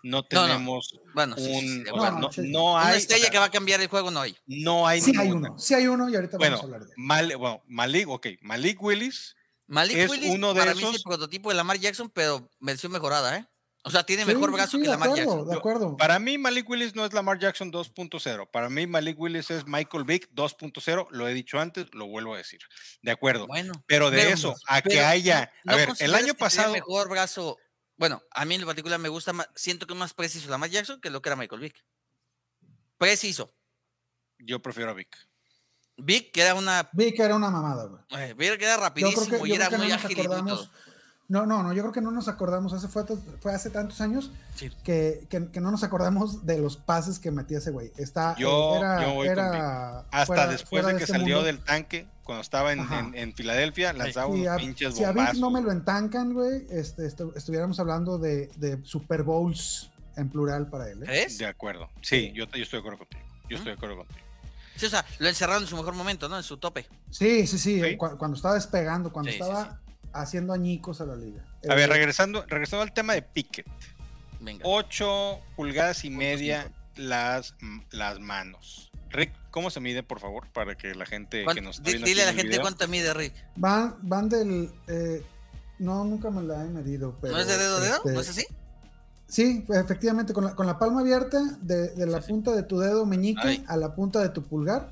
no no. tenemos Bueno, sí, sí, sí, un. sea, No, Una hay. o estrella sea, que va a cambiar el juego no hay. no hay sí hay uno, sí hay uno y ahorita Bueno, vamos a hablar de él. Mal- bueno, Malik, ok, Malik Willis, Malik Es Willis uno de para mí es el esos- prototipo de Lamar Jackson, pero versión mejorada, ¿eh? O sea, tiene Sí, mejor sí, brazo sí, que Lamar acuerdo, Jackson. De acuerdo. para mí Malik Willis no es Lamar Jackson 2.0, para mí Malik Willis es Michael Vick 2.0, lo he dicho antes, lo vuelvo a decir, de acuerdo. Bueno, Pero de pero- eso, a que haya, ¿no a ver, el año pasado, mejor brazo. Bueno, a mí en lo particular me gusta más, siento que es más preciso Lamar Jackson que lo que era Michael Vick. Preciso. yo prefiero a Vick. Vick, que era una. Vi que era una mamada, güey. eh, Vick era Yo rapidísimo creo que, y era muy acordamos. No, no, no, yo creo que no nos acordamos. Hace fue, fue hace tantos años Sí. que, que- que no nos acordamos de los pases que metía ese güey. Está, Yo- eh, era, yo voy era Hasta fuera- después fuera de que este salió mundo. del tanque, cuando estaba en, Ajá. en- en Filadelfia, lanzaba Si unos a, pinches si a Vic bombazos. no me lo entancan, güey, este, estu- estuviéramos hablando de, de Super Bowls en plural para él. ¿eh? ¿Ves? De acuerdo. Sí, yo, yo estoy de acuerdo contigo. Yo estoy de acuerdo contigo. Sí, o sea, lo encerraron en su mejor momento, ¿no? En su tope. Sí, sí, sí. Sí. cu- Cuando estaba despegando, cuando Sí, sí, estaba haciendo añicos a la liga. A ver, Eh, regresando, regresando al tema de Pickett. Venga. 8 pulgadas y media las, las manos. Rick, ¿cómo se mide, por favor? Para que la gente que ¿Cuánto- nos está viendo dile a la gente video- cuánto mide Rick. Van, van del. eh, no, nunca me la he medido. Pero, ¿No es de dedo a dedo? este, ¿No es así? Sí, efectivamente, con la, con la palma abierta, de, de la punta de tu dedo meñique Ay. a la punta de tu pulgar.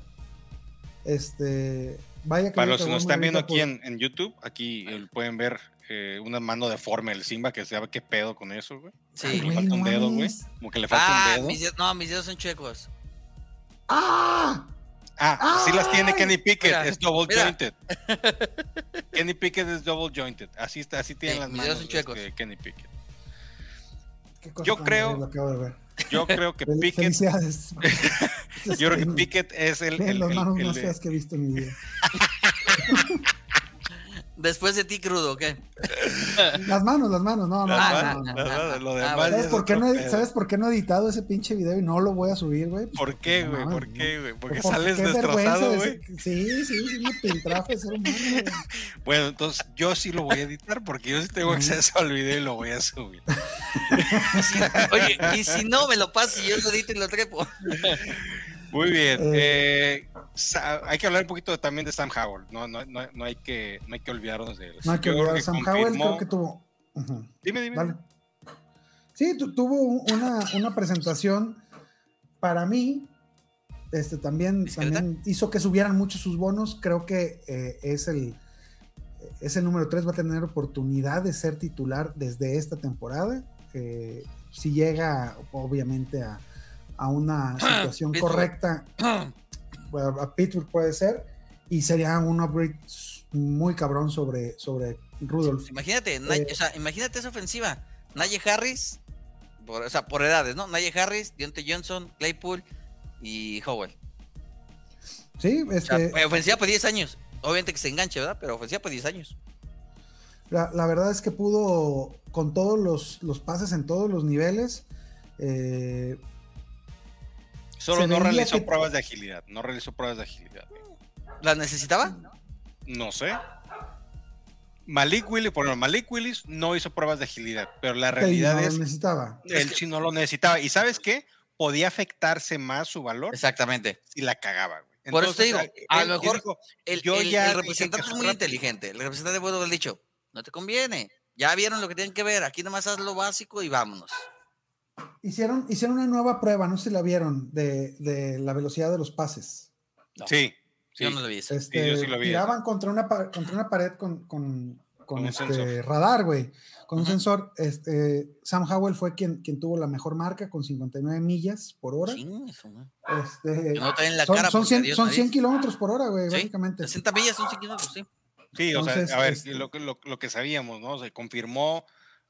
Este. Vaya que Para los que nos están viendo aquí en, en YouTube, aquí eh, pueden ver eh, una mano deforme del Simba que sabe qué pedo con eso, güey. Sí. Ay, Como que le falta un dedo, güey. Como que le falta Ah, un dedo. mis dedos- no, mis dedos son chuecos. ¡Ah! Ah, sí las tiene ¡Ay! Kenny Pickett, Mira, es double mira. jointed. Kenny Pickett es double jointed. Así está, así tienen Sí, las mis dedos manos son chuecos. este, Kenny Pickett. Qué cosa Yo creo- horrible acabo de ver. Yo creo que Pickett, yo creo que Tienen- Pickett es el, el- el- el que he visto en mi vida. Después de ti crudo, ¿qué? Las manos, las manos, no, no, Ah, ¿Sabes es por, qué no. ¿Sabes por qué no he editado ese pinche video y no lo voy a subir, güey? ¿Por qué, güey? ¿Por qué, güey? Porque Porque sales qué destrozado, de güey. ser- Sí, sí, sí, me piltrafa de ser humano. güey. Bueno, entonces yo sí lo voy a editar porque yo sí tengo acceso al video y lo voy a subir. Oye, y si no me lo paso y yo lo edito y lo trepo. Muy bien. Eh. Hay que hablar un poquito también de Sam Howell. No, no, no, no hay, que, no hay que olvidarnos de él. No hay que olvidar Sam Howell, creo que tuvo. Dime, dime. Dale. Sí, tu- tuvo un- una, una presentación para mí. Este también, también hizo que subieran mucho sus bonos. Creo que eh, es el es el número 3, va a tener oportunidad de ser titular desde esta temporada. Eh, si llega, obviamente, a, a una situación Pittsburgh. correcta, a Pittsburgh puede ser, y sería un upgrade muy cabrón sobre, sobre Rudolph. Imagínate, Eh. o sea, imagínate esa ofensiva. Naye Harris, por, o sea, por edades, ¿no? Naye Harris, Deontay Johnson, Claypool y Howell. Sí, O sea, este, ofensiva por 10 años. Obviamente que se enganche, ¿verdad? Pero ofensiva por 10 años. la, la verdad es que pudo con todos los, los pases en todos los niveles. eh, Solo no realizó que- pruebas de agilidad. No realizó pruebas de agilidad. ¿La necesitaba? No sé. Malik Willis, por ejemplo, Malik Willis no hizo pruebas de agilidad, pero la realidad no es necesitaba. el sí no lo necesitaba. ¿Y sabes qué? Podía afectarse más su valor Exactamente. si la cagaba, güey. Por eso te digo, a él lo mejor dijo, El, Yo el- ya el dije representante es muy rápido. inteligente. El representante puede haber dicho, no te conviene. Ya vieron lo que tienen que ver. Aquí nomás haz lo básico y vámonos. Hicieron, hicieron una nueva prueba, no sé si la vieron, de, de la velocidad de los pases. No, Sí, sí. Yo no lo vi. Este, yo sí lo vi tiraban contra una, contra una pared con, con, con Con un este sensor. radar, güey. Con un Ujú. sensor. Este, Sam Howell fue quien, quien tuvo la mejor marca con 59 millas por hora. Chingue eso, ¿no? Este, no den la son, cara son porque 100, adiós, son adiós. 100 kilómetros por hora, güey, Sí, básicamente. 60 millas son 100 kilómetros, sí. Sí, o sea, a ver, este- lo, que- lo, lo que sabíamos, ¿no? Se confirmó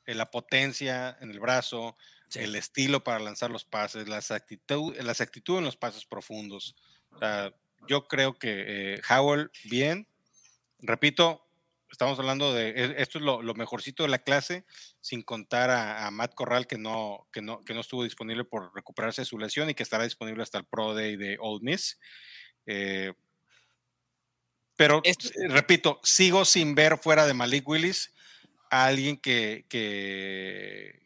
eh, la potencia en el brazo, Sí. el estilo para lanzar los pases, las actitud, las actitudes en los pases profundos. O sea, yo creo que eh, Howell, bien. Repito, estamos hablando de, esto es lo, lo mejorcito de la clase, sin contar a, a Matt Corral, que no, que, no, que no estuvo disponible por recuperarse de su lesión y que estará disponible hasta el Pro Day de Old Miss. Eh, pero, Esto- eh, repito, sigo sin ver fuera de Malik Willis a alguien que, que,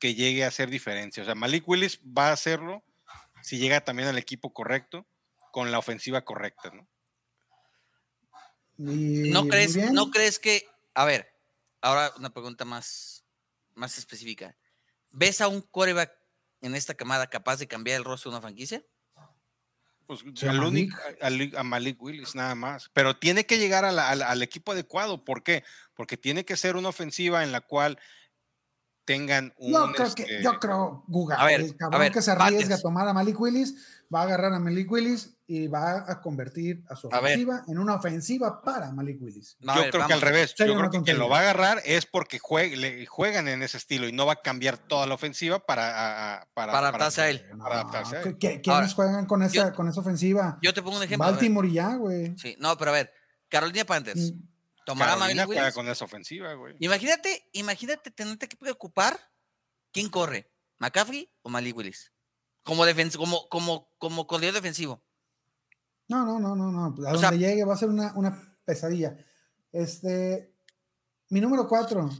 que llegue a hacer diferencia. O sea, Malik Willis va a hacerlo si llega también al equipo correcto, con la ofensiva correcta, ¿no? Y ¿No crees. ¿No crees que, a ver, ahora una pregunta más, más específica. ¿Ves a un coreback en esta camada capaz de cambiar el rostro de una franquicia? Pues Sí, a al Malik. único- al- a Malik Willis nada más. Pero tiene que llegar a la- al, al equipo adecuado. ¿Por qué? Porque tiene que ser una ofensiva en la cual tengan un. Yo creo, este, que, yo creo, Guga, A ver, el a cabrón ver, que se arriesga a tomar a Malik Willis, va a agarrar a Malik Willis y va a convertir a su A ofensiva en una ofensiva para Malik Willis. No, a yo ver, creo que al vamos. revés. Yo creo que quien lo va a agarrar es porque juegue- le- juegan en ese estilo y no va a cambiar toda la ofensiva para, a- a- para, Para adaptarse a él. Para adaptarse a él. ¿Qué- ¿Quiénes Ahora, juegan con esa, yo- con esa ofensiva? Yo te pongo un ejemplo. a. Baltimore y ya, güey. Sí, no, pero a ver, Carolina Panthers, Mm, ¿tomará a Carolina Malik juega Willis? con esa ofensiva, güey. Imagínate, imagínate tenerte que preocupar quién corre, McCaffrey o Malik Willis. Como, como, como, como corredor defensivo. No, no, no, no, no. A O sea- donde llegue va a ser una, una pesadilla. Este. Mi número cuatro,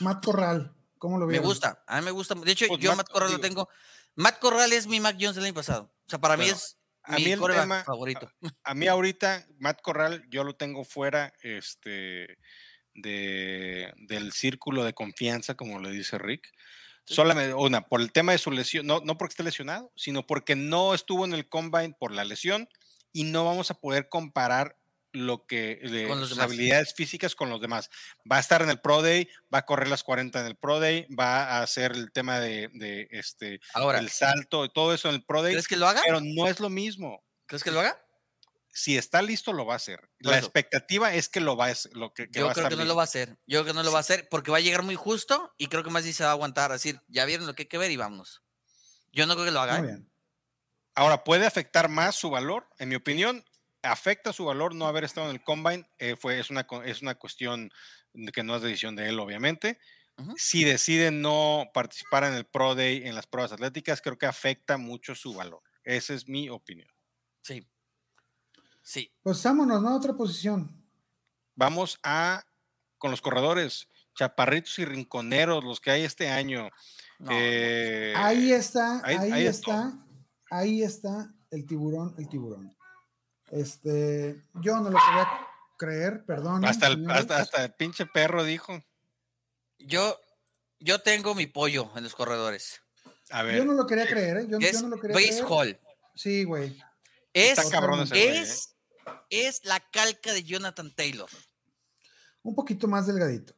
Matt Corral. ¿Cómo lo Me vieron? gusta, a mí me gusta. De hecho, Pues yo a Matt- Matt Corral lo tengo. Matt Corral es mi Mac Jones del año pasado. O sea, para mí es a mi mí el tema- favorito. A mí ahorita, Matt Corral, yo lo tengo fuera este, de, del círculo de confianza, como le dice Rick. Solamente, una, por el tema de su lesión, no, no porque esté lesionado, sino porque no estuvo en el combine por la lesión y no vamos a poder comparar lo que de sus habilidades físicas con los demás. Va a estar en el Pro Day, va a correr las 40 en el Pro Day, va a hacer el tema de, de, este Ahora, el salto todo eso en el Pro Day, ¿crees que lo haga? pero no es lo mismo ¿Crees que lo haga? si está listo, lo va a hacer. Por La eso. expectativa es que lo va a hacer. Lo que, que Yo va a creo estar que no lo listo. va a hacer. Yo creo que no lo va a hacer porque va a llegar muy justo y creo que más bien se va a aguantar. a decir, ya vieron lo que hay que ver y vámonos. Yo no creo que lo haga. Muy ¿eh? bien. Ahora, ¿puede afectar más su valor? En mi opinión, afecta su valor no haber estado en el combine. eh, fue, es, una, es una cuestión de que no es decisión de él, obviamente. Si decide no participar en el Pro Day, en las pruebas atléticas, creo que afecta mucho su valor. Esa es mi opinión. Sí. Sí. Pues vámonos, ¿no? Otra posición. Vamos a con los corredores, chaparritos y rinconeros, los que hay este año. No, Eh, Ahí está, ahí- ahí, ahí está, ahí está el tiburón, el tiburón. Este, yo no lo quería creer, perdón. hasta, el, hasta, hasta el pinche perro dijo. Yo, yo tengo mi pollo en los corredores. A ver, Yo no lo quería creer, ¿eh? Yo, es no lo quería Base creer. Hall. Sí, güey. Es, está cabrón ese güey, ¿eh? es, es la calca de Jonathan Taylor. Un poquito más delgadito.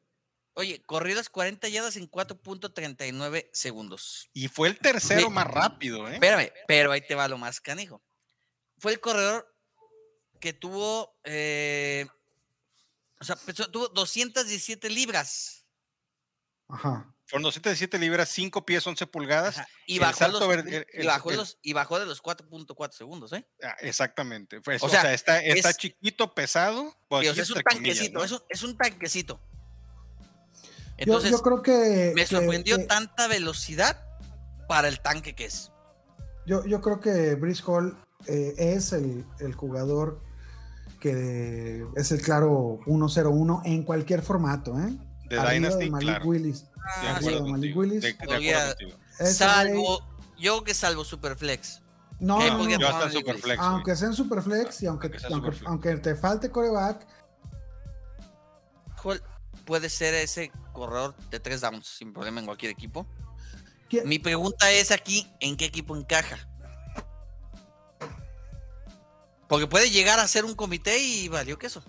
Oye, corridas 40 yardas en 4.39 segundos. Y fue el tercero Sí. más rápido, ¿eh? Espérame, pero ahí te va lo más canijo. Fue el corredor que tuvo, eh, o sea, pesó- tuvo 217 libras. Ajá. Fueron 207 libras, 5 pies, 11 pulgadas. Ajá, y, el bajó salto los, ver- y, el- el- bajó el- los, y bajó de los 4.4 segundos, ¿eh? Ah, exactamente. Fue eso, O o sea, sea, está, está es- chiquito, pesado. pues, Y, o sí, sea, es un entre comillas, tanquecito, ¿no? es, un, es un tanquecito. Yo, Entonces, yo creo que. me que- sorprendió que- tanta velocidad para el tanque que es. Yo, yo creo que Brice Hall eh, es el, el jugador que es el claro 1-0-1 en cualquier formato, ¿eh? De Arriba Dynasty, de Malik claro. Willis. De Ah, arriba acuerdo de Malik Willis. de- de Salvo, yo creo que salvo Superflex. No, no, no, Yo hasta. Superflex. aunque sea en Superflex y aunque, Aunque sea aunque, Superflex. aunque te falte coreback, puede ser ese corredor de tres downs sin problema en cualquier equipo. ¿quién- Mi pregunta es aquí, ¿en qué equipo encaja? Porque puede llegar a ser un comité y valió queso.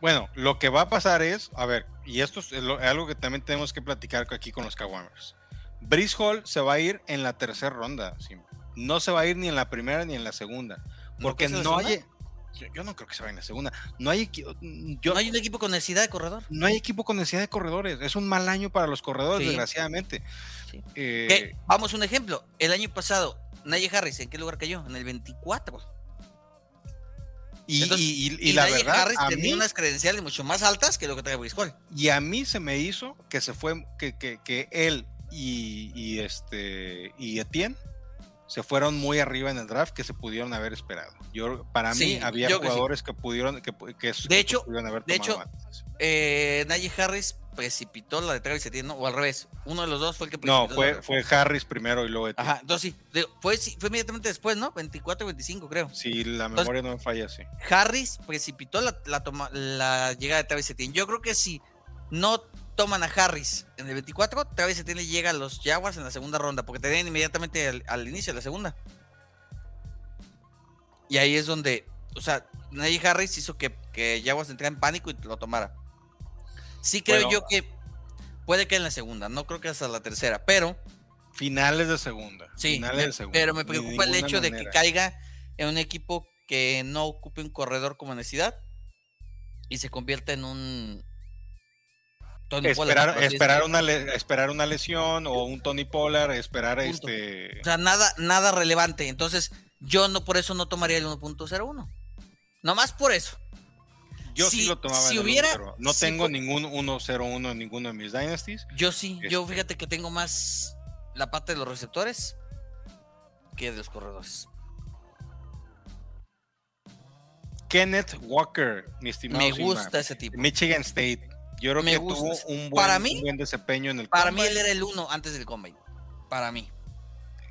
Bueno, lo que va a pasar es, a ver, y esto es algo que también tenemos que platicar aquí con los Kawamers. Brice Hall se va a ir en la tercera ronda, Sim. no se va a ir ni en la primera ni en la segunda, porque no hay, yo, yo no creo que se vaya en la segunda, no hay, yo, No hay un equipo con necesidad de corredor. no hay equipo con necesidad de corredores, es un mal año para los corredores, Sí. desgraciadamente. Sí. Eh, vamos, un ejemplo. El año pasado, Najee Harris, ¿en qué lugar cayó? En el 24. Y, Entonces, y- y- y la verdad, Harris a tenía mí, unas credenciales mucho más altas que lo que trae Brice Hall. y a mí se me hizo que se fue, que, que, que él y, y este y Etienne se fueron muy arriba en el draft que se pudieron haber esperado. Yo para Sí, mí había que sí. jugadores que pudieron que, que, De que hecho- pudieron haber de tomado hecho, antes. Eh, Najee Harris precipitó la de Travis Etienne, ¿no? O al revés. Uno de los dos fue el que No, precipitó. fue la- fue Harris primero y luego Etienne. Ajá, entonces sí. digo, fue, sí, fue inmediatamente después, ¿no? 24, 25, creo. Si la Entonces- memoria no me falla, sí. Harris precipitó la, la, toma- la llegada de Travis Etienne. Yo creo que si no toman a Harris en el 24, Travis Etienne llega a los Jaguars en la segunda ronda, porque tenían inmediatamente al, al inicio de la segunda. Y ahí es donde, o sea, Najee Harris hizo que, que Jaguars entrara en pánico y lo tomara. Sí creo Bueno. yo que puede que en la segunda, no creo que hasta la tercera, pero Finales de segunda. sí, finales me- de segunda. pero me preocupa el hecho de que caiga en un equipo que no ocupe un corredor como necesidad y se convierta en un Tony Esperar, esperar, una le- esperar una lesión o un Tony Pollard, esperar Punto. este. O sea, nada, nada relevante. Entonces, yo no por eso no tomaría el 1.01. Nomás por eso. Yo sí lo tomaba. si en el hubiera- 1-0. No si tengo ningún 1-0-1 en ninguno de mis Dynasties. Yo sí, yo Este. fíjate que tengo más la parte de los receptores que de los corredores. Kenneth Walker, mi estimado. Me Sigma. gusta ese tipo. Michigan State. Yo creo Me que gusta. tuvo un buen, Para mí- un buen desempeño en el Para mí combine. él era el uno antes del combine. Para mí.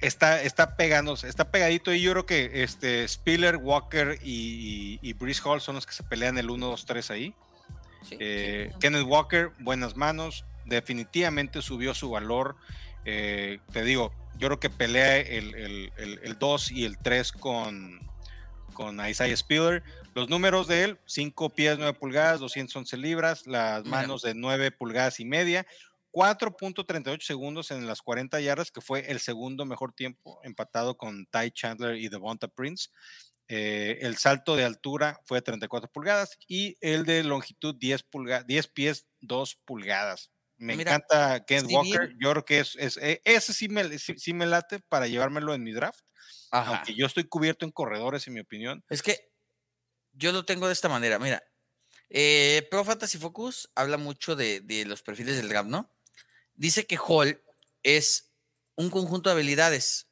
está, está pegándose, está pegadito y yo creo que este Spiller, Walker y, y, y Breeze Hall son los que se pelean el 1, 2, 3 ahí. Sí, Eh, sí. Kenneth Walker, buenas manos, definitivamente subió su valor. Eh, te digo, yo creo que pelea el, el, el- el 2 y el 3 con, con Isaiah Spiller. Los números de él, 5 pies 9 pulgadas, 211 libras, las manos de 9 pulgadas y media, 4.38 segundos en las 40 yardas, que fue el segundo mejor tiempo, empatado con Ty Chandler y Devonta Prince. Eh, el salto de altura fue de 34 pulgadas y el de longitud 10, pulga 10 pies 2 pulgadas. Me Mira, encanta Ken si Walker. bien- Yo creo que es, es- eh, ese sí me, sí, sí me late para llevármelo en mi draft. Ajá. Aunque yo estoy cubierto en corredores, en mi opinión. Es que yo lo tengo de esta manera. Mira, eh, Pro Fantasy Focus habla mucho de, de los perfiles del draft, ¿no? Dice que Hall es un conjunto de habilidades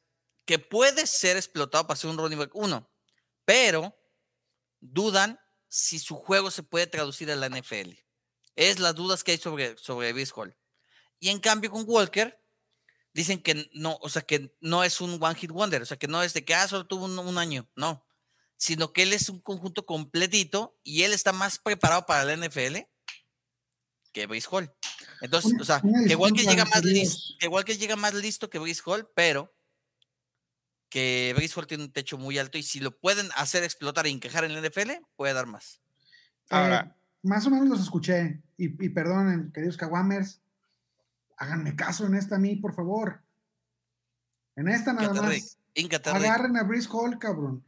que puede ser explotado para ser un running back 1, pero dudan si su juego se puede traducir a la NFL. Es las dudas que hay sobre, sobre Hall. Y en cambio con Walker, dicen que no, o sea, que no es un one hit wonder, o sea, que no es de que ah, solo tuvo un, un año, no, sino que él es un conjunto completito y él está más preparado para la NFL que Breece Hall. Entonces, o sea, que igual que disculpa, llega más listo, que igual que llega más listo que Breece Hall, pero que Breece Hall tiene un techo muy alto y si lo pueden hacer explotar e encajar en la NFL, puede dar más. Ahora- más o menos los escuché. Y, y perdonen, queridos Kawamers, háganme caso en esta a mí, por favor. En esta nada más. Agarren a Brice Hall, cabrón.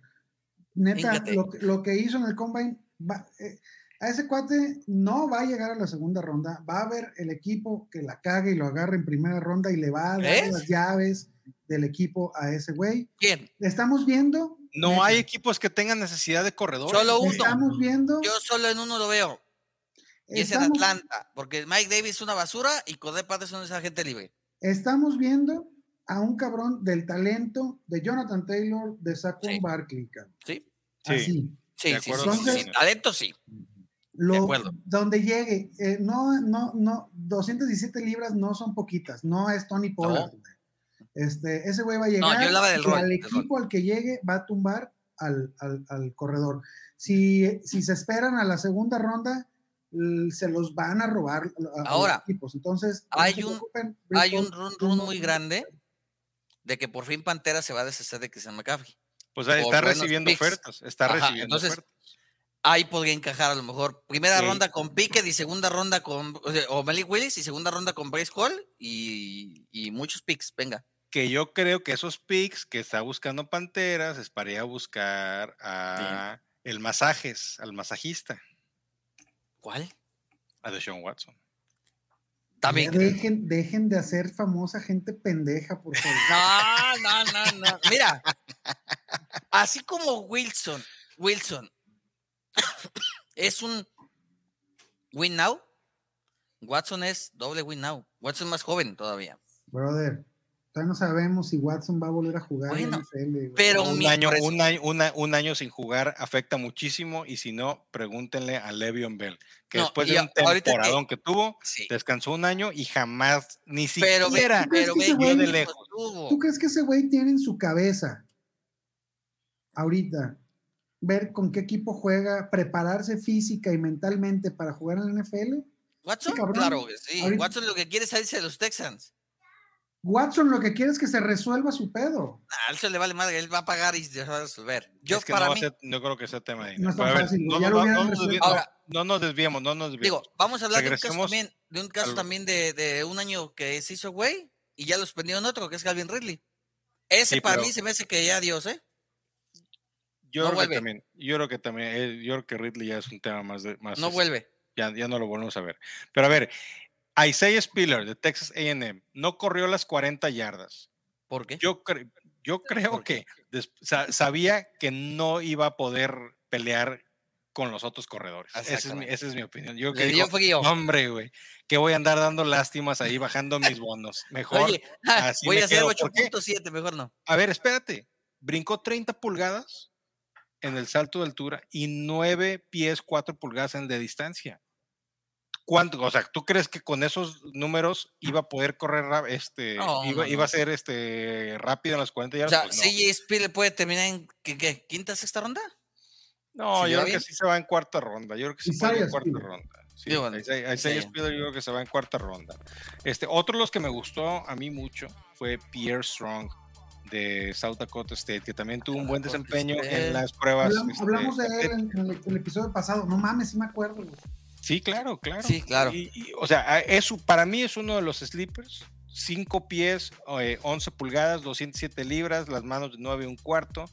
Neta, lo, que- lo que hizo en el Combine, va- eh, a ese cuate no va a llegar a la segunda ronda. Va a haber el equipo que la cague y lo agarre en primera ronda y le va a dar las llaves del equipo a ese güey. ¿Quién? Estamos viendo. No neta, hay equipos que tengan necesidad de corredores. Solo uno. Estamos viendo. Yo solo en uno lo veo. Y es en estamos- Atlanta, porque Mike Davis es una basura y Codé Patterson es agente libre. Estamos viendo a un cabrón del talento de Jonathan Taylor, de Saquon Sí. Barkley. ¿Sí? Sí. Así. Sí, De sí, acuerdo. Talento sí. Lo, acuerdo. donde llegue, eh, no, no, no, 217 libras no son poquitas, no es Tony Pollard. güey. Este, ese güey va a llegar yo hablaba del y rol, al equipo al que llegue va a tumbar al, al- al corredor. Si, si se esperan a la segunda ronda, se los van a robar a- a los Ahora, equipos. Entonces, hay un- Hay un run run muy grande de que por fin Pantera se va a deshacer de Christian McCaffrey. Pues ahí está recibiendo picks. ofertas. Está Ajá, recibiendo entonces, ofertas. Ahí podría encajar a lo mejor primera Sí. ronda con Pickett y segunda ronda con o, sea, o Malik Willis y segunda ronda con Bryce Hall y, y muchos picks. Venga. Que yo creo que esos picks que está buscando Panteras es para ir a buscar a el masajes, al masajista, ¿Cuál? a Deshaun Watson. También. dejen, dejen de hacer famosa gente pendeja, por favor. No, no, no, no. Mira, así como Wilson, Wilson es un win now, Watson es doble win now. Watson es más joven todavía. Brother, todavía no sabemos si Watson va a volver a jugar en Bueno, NFL, pero un, mi año, un, año, una- un año sin jugar afecta muchísimo y si no, pregúntenle a Le'Veon Bell, que No, después de un que- temporadón que, tuvo, Sí. descansó un año y jamás, ni Pero siquiera, ¿tú crees pero güey- de lejos. ¿Tú crees que ese güey tiene en su cabeza ahorita ver con qué equipo juega, prepararse física y mentalmente para jugar en la NFL? Watson, claro que sí. Ahorita- Watson lo que quiere es salirse de los Texans. Watson lo que quiere es que se resuelva su pedo. A él se le vale madre, él va a pagar y se va a resolver. Yo es que para no, mí, ser- no creo que sea tema de No dinero. nos desviemos, no nos desviemos. digo, vamos a hablar de un caso también, de un caso al- también de, de un año que se hizo güey y ya lo suspendieron otro, que es Calvin Ridley. Ese Sí, para pero- mí se me hace que ya Dios, ¿eh? yo, no creo que también, yo creo que también, eh, yo creo que Ridley ya es un tema más de más No vuelve. ya, ya no lo volvemos a ver. Pero a ver, Isaiah Spiller de Texas AM no corrió las 40 yardas. ¿Por qué? Yo, cre- yo creo ¿Por que sabía que no iba a poder pelear con los otros corredores. Esa es, mi, esa es mi opinión. Yo que digo, frío. hombre, güey, que voy a andar dando lástimas ahí bajando mis bonos. Mejor. Oye, así voy me a hacer quedo. ¿Por qué? 8.7, mejor no. A ver, espérate. Brincó 30 pulgadas en el salto de altura y 9 pies 4 pulgadas en el de distancia. ¿Cuánto? O sea, ¿tú crees que con esos números iba a poder correr este No, iba, no, iba a ser este rápido en las 40 O yardas? sea, Pues no. CJ Spiller puede terminar en ¿qué, qué, quinta, sexta ronda. No, ¿Se yo creo que bien? sí se va en cuarta ronda. Yo creo que sí puede en cuarta Spiller. ronda. Sí, Isaiah Isaiah. Spiller yo creo que se va en cuarta ronda. Este, otro de los que me gustó a mí mucho fue Pierre Strong de South Dakota State, que también tuvo un buen desempeño en las pruebas. Hablamos, este, hablamos de él en, en el, en el episodio pasado. No mames, sí me acuerdo. Sí, claro, claro. Sí, claro. Y- y, o sea, es, para mí es uno de los sleepers. 5 pies, eh, 11 pulgadas, 207 libras, las manos de 9 y un cuarto.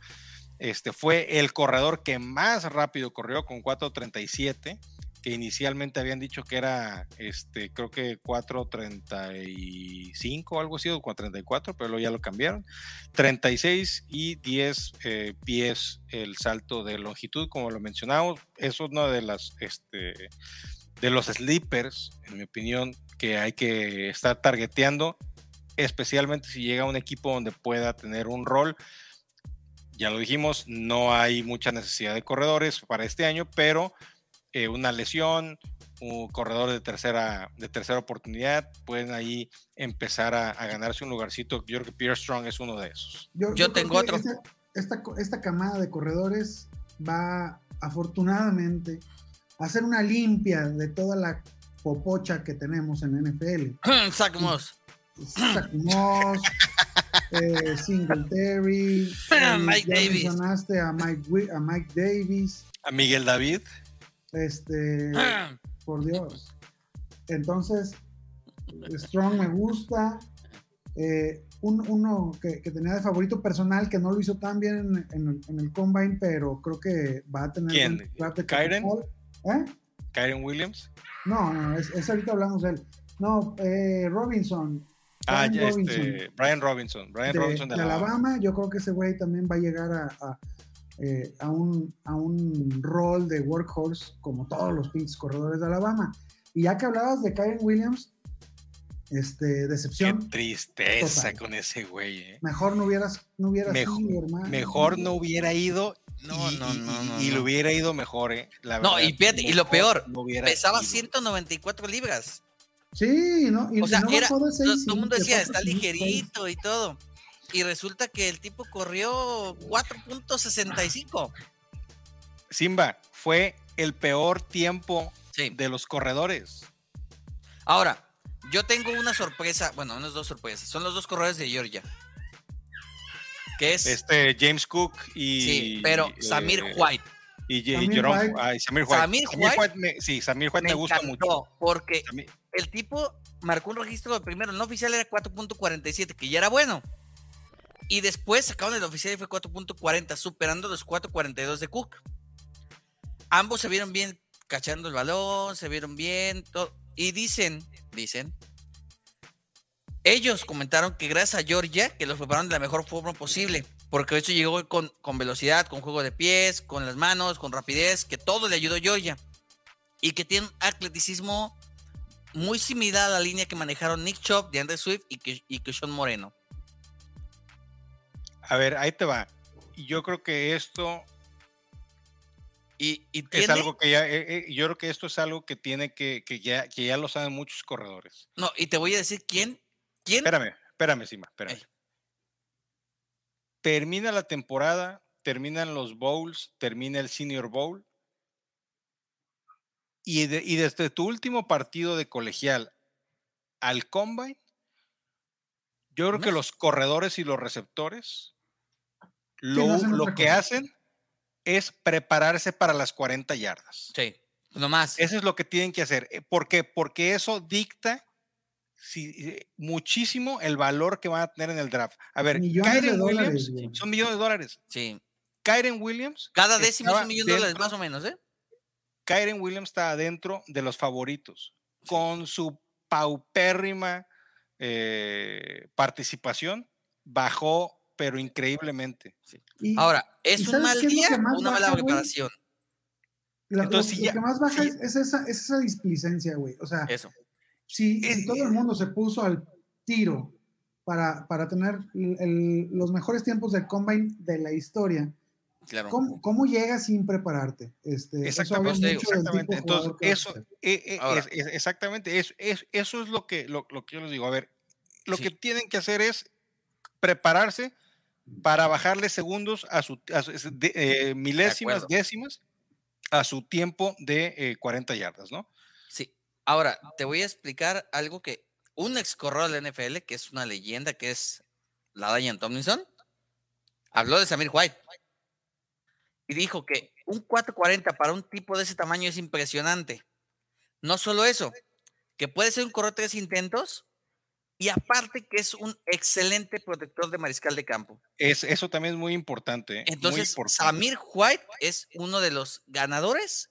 Este fue el corredor que más rápido corrió con 4.37, que inicialmente habían dicho que era, este, creo que 4.35 o algo así, o 4.34, pero luego ya lo cambiaron. 36 y 10 eh, pies el salto de longitud, como lo mencionamos. Es uno de las, este, de los sleepers, en mi opinión, que hay que estar targeteando, especialmente si llega a un equipo donde pueda tener un rol. Ya lo dijimos, no hay mucha necesidad de corredores para este año, pero eh, una lesión, un corredor de tercera, de tercera oportunidad, pueden ahí empezar a, a ganarse un lugarcito. Yo creo que Pierre Strong es uno de esos. Yo tengo otro. Esta, esta, camada de corredores va afortunadamente a hacer una limpia de toda la popocha que tenemos en NFL. Zach Moss. Zach Moss, eh, Singletary, eh, Mike ya Davis. mencionaste a Mike, a Mike Davis, A Miguel David, este, por Dios. Entonces, Strong me gusta. Eh, un- uno que, que tenía de favorito personal que no lo hizo tan bien en, en el- en el combine, pero creo que va a tener ¿Quién? ¿Kyren? ¿Eh? Kyren Williams. No, no, es, es ahorita hablamos de él. No, eh, Robinson. Ah, Brian ya Robinson, este, Brian Robinson. Brian de, Robinson de, de Alabama. Alabama. Yo creo que ese güey también va a llegar a, a, eh, a un, a un rol de workhorse como todos los pinches corredores de Alabama. Y ya que hablabas de Kyren Williams, este, Qué decepción. tristeza Total. con ese güey. eh. Mejor no hubieras, no hubieras Mejor- ido, hermano. Mejor no hubiera ido. No, y, no, no, y- no, y no. lo hubiera ido mejor, eh. La No, verdad, y fíjate, y lo peor, no Pesaba ido. 194 libras. Sí, ¿no? Y O sea, no era, todo, el mundo de decía, está ligerito y todo. Y resulta que el tipo corrió 4.65. Simba, fue el peor tiempo Sí. de los corredores. Ahora, yo tengo una sorpresa, bueno, unas dos sorpresas. Son los dos corredores de Georgia. Que es, Este James Cook y. sí, pero Samir eh, White. Y, Samir Jerome- White. ay, Samir White. Samir White me- sí, Samir White me, gusta mucho. Porque Samir- el tipo marcó un registro de primero, no oficial era 4.47, que ya era bueno. Y después sacaron el oficial y fue 4.40, superando los 4.42 de Cook. Ambos se vieron bien cachando el balón, se vieron bien. Y dicen, dicen, ellos comentaron que gracias a Georgia, que los prepararon de la mejor forma posible. Porque eso llegó con, con velocidad, con juego de pies, con las manos, con rapidez, que todo le ayudó a Georgia. Y que tiene un atleticismo muy similar a la línea que manejaron Nick Chubb, DeAndre Swift y y Moreno. A ver, ahí te va. Yo creo que esto Y, y es algo que ya. eh, eh, yo creo que esto es algo que tiene que. que ya, que ya lo saben muchos corredores. No, y te voy a decir quién. ¿Quién? Espérame, espérame, Simba, espérame. Ey. Termina la temporada, terminan los bowls, termina el Senior Bowl. Y, de- y desde tu último partido de colegial al combine, yo creo que los corredores y los receptores lo, no hacen lo que hacen es prepararse para las 40 yardas. Sí, nomás. Eso es lo que tienen que hacer. Eh, ¿Por qué? Porque eso dicta si- eh, muchísimo el valor que van a tener en el draft. A ver, Millones Kyren dólares, Williams güey. son millones de dólares. Sí. Kyren Williams. Cada décimo es un millón de dólares, más o menos, ¿eh? Kyren Williams está dentro de los favoritos. Con su paupérrima eh, participación, bajó, pero increíblemente. Y Ahora, ¿es ¿y un mal es lo día o una mala preparación? lo, lo- entonces lo ya- que más baja sí. es, es esa, es esa displicencia, güey. O sea, Eso. si, Eh, si todo el mundo se puso al tiro para, para tener el- el- los mejores tiempos del combine de la historia Claro. ¿Cómo, cómo llegas sin prepararte? Este, eso Exactamente, del tipo exactamente. de Entonces, eso, eh, eh, es- es- exactamente, es, es- eso es lo que, lo, lo que yo les digo. A ver, lo Sí. que tienen que hacer es prepararse para bajarle segundos a su, a su- es de- eh, milésimas, décimas a su tiempo de eh, 40 yardas, ¿no? Sí. Ahora, te voy a explicar algo que un ex corredor de la NFL, que es una leyenda, que es la Diane Tomlinson, habló de Samir White. Y dijo que un 440 para un tipo de ese tamaño es impresionante. No solo eso, que puede ser un corredor de tres intentos y aparte que es un excelente protector de mariscal de campo. Es, eso también es muy importante. ¿eh? Muy Entonces, importante. Samir White es uno de los ganadores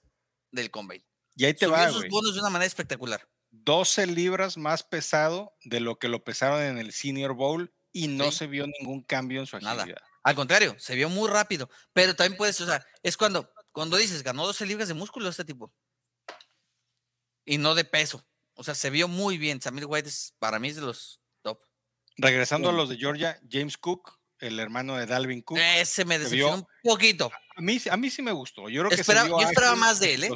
del combine. Y ahí te Subió va, sus bonos de una manera espectacular. 12 libras más pesado de lo que lo pesaron en el Senior Bowl y no Sí. se vio ningún cambio en su Nada. agilidad. Al contrario, se vio muy rápido. Pero también puedes, o sea, es cuando, cuando dices, ganó 12 libras de músculo este tipo. Y no de peso. O sea, se vio muy bien. Samir White es, para mí es de los top. Regresando a los de Georgia, James Cook, el hermano de Dalvin Cook. Ese me decepcionó vio- un poquito. A mí, sí- a mí sí me gustó. Yo creo Espera- yo esperaba más de él, ¿eh?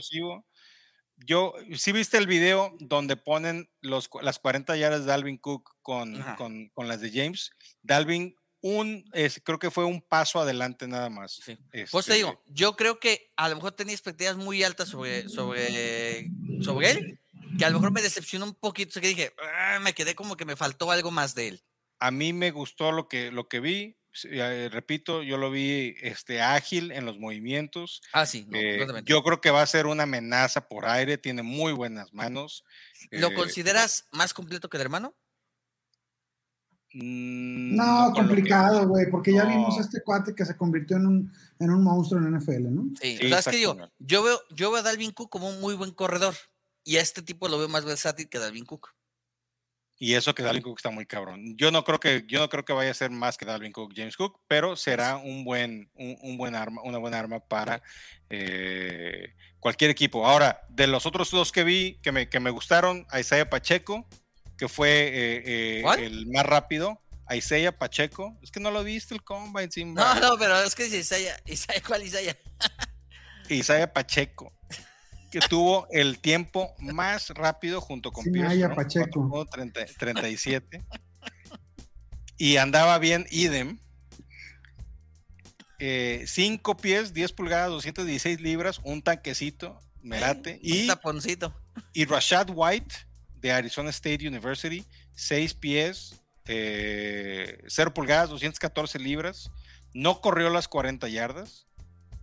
Yo, sí viste el video donde ponen los, las 40 yardas de Dalvin Cook con, con, con las de James. Dalvin, un, es- creo que fue un paso adelante nada más. Sí. Pues te Este, digo, yo creo que a lo mejor tenía expectativas muy altas sobre, sobre, sobre él, que a lo mejor me decepcionó un poquito. O sea, que dije, "Ah", me quedé como que me faltó algo más de él. a mí me gustó lo que, lo que vi. Sí, eh, repito, yo lo vi este, ágil en los movimientos. Ah, sí, no, Eh, yo creo que va a ser una amenaza por aire. Tiene muy buenas manos. ¿Lo eh, consideras más completo que el hermano? mm, No, complicado, güey, porque ya vimos a este cuate que se convirtió en un, en un monstruo en NFL, ¿no? Sí, Sí, o sea, es que digo, yo veo, yo veo a Dalvin Cook como un muy buen corredor. Y a este tipo lo veo más versátil que Dalvin Cook. Y eso que Dalvin Cook está muy cabrón. Yo no creo que, yo no creo que vaya a ser más que Dalvin Cook, James Cook, pero será un buen, un, un buen arma, una buena arma para eh, cualquier equipo. Ahora, de los otros dos que vi que me, que me gustaron, a Isaiah Pacheco, que fue eh, eh, el más rápido. A Isaiah Pacheco, es que no lo viste el combine, No, Simba. no, pero es que dice Isaiah, Isaiah, ¿cuál Isaiah? Isaiah Pacheco, que tuvo el tiempo más rápido junto con Pierce. 4.30 37. y andaba bien idem. 5 pies, 10 pulgadas, 216 libras, un tanquecito, me late. Un Y, taponcito. y Rashad White de Arizona State University, 6 pies, 0 pulgadas, 214 libras. No corrió las 40 yardas,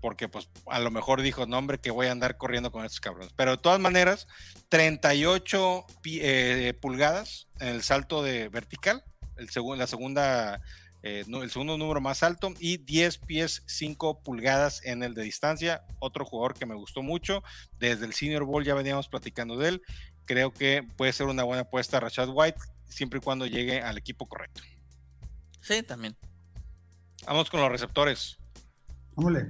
porque pues a lo mejor dijo, no hombre, que voy a andar corriendo con estos cabrones. Pero de todas maneras, 38 pi- eh, pulgadas en el salto de vertical, el segun- la segunda, eh, el segundo número más alto, y 10 pies 5 pulgadas en el de distancia. Otro jugador que me gustó mucho, desde el Senior Bowl ya veníamos platicando de él. Creo que puede ser una buena apuesta Rashad White, siempre y cuando llegue al equipo correcto. Sí, también. Vamos con los receptores. Vámonos.